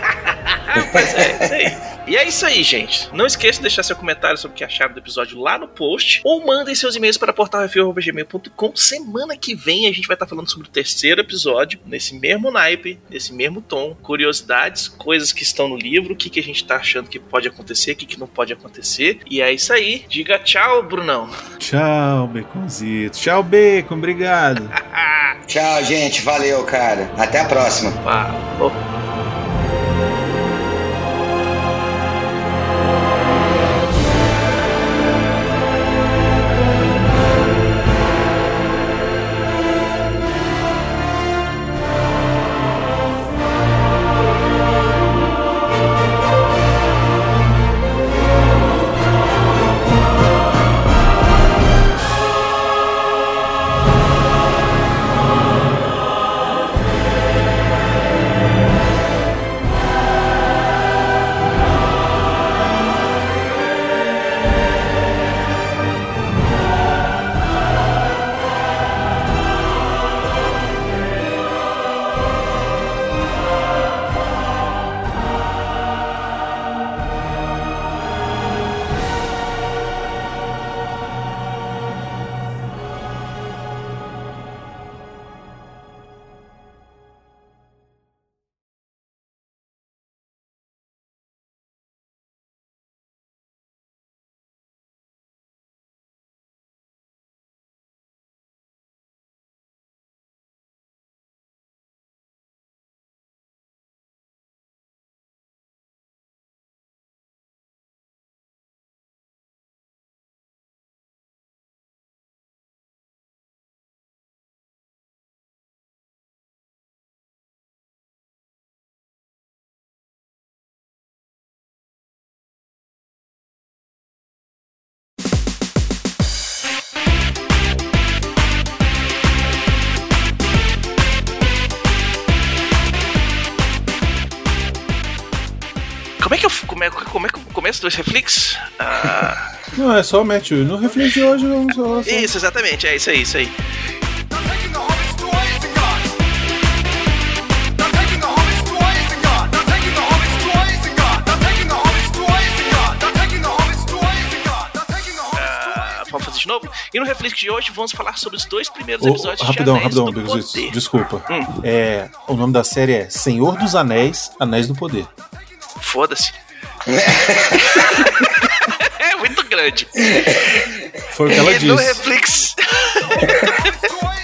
Pois é, isso aí. E é isso aí, gente. Não esqueça de deixar seu comentário sobre o que acharam do episódio lá no post. Ou mandem seus e-mails para portalrefil.gmail.com. Semana que vem a gente vai estar falando sobre o terceiro episódio, nesse mesmo naipe, nesse mesmo tom. Curiosidades, coisas que estão no livro, o que, que a gente tá achando que pode acontecer, o que, que não pode acontecer. E é isso aí. Diga tchau, Brunão. Tchau, Baconzito. Tchau, Bacon. Obrigado. Tchau, gente. Valeu, cara. Até a próxima. Falou. Como é. Como é, que o começo do Reflex? Ah, Não, é só o Matthew. No reflete de hoje, vamos falar só. isso, exatamente. É isso aí, isso aí. Ah, vamos fazer de novo? E no Reflex de hoje vamos falar sobre os dois primeiros Ô, episódios rapidão, de Anéis rapidão, do. Poder. Desculpa. Hum. É, o nome da série é Senhor dos Anéis, Anéis do Poder. Foda-se. É muito grande. Foi o que ela e no disse. Reflex.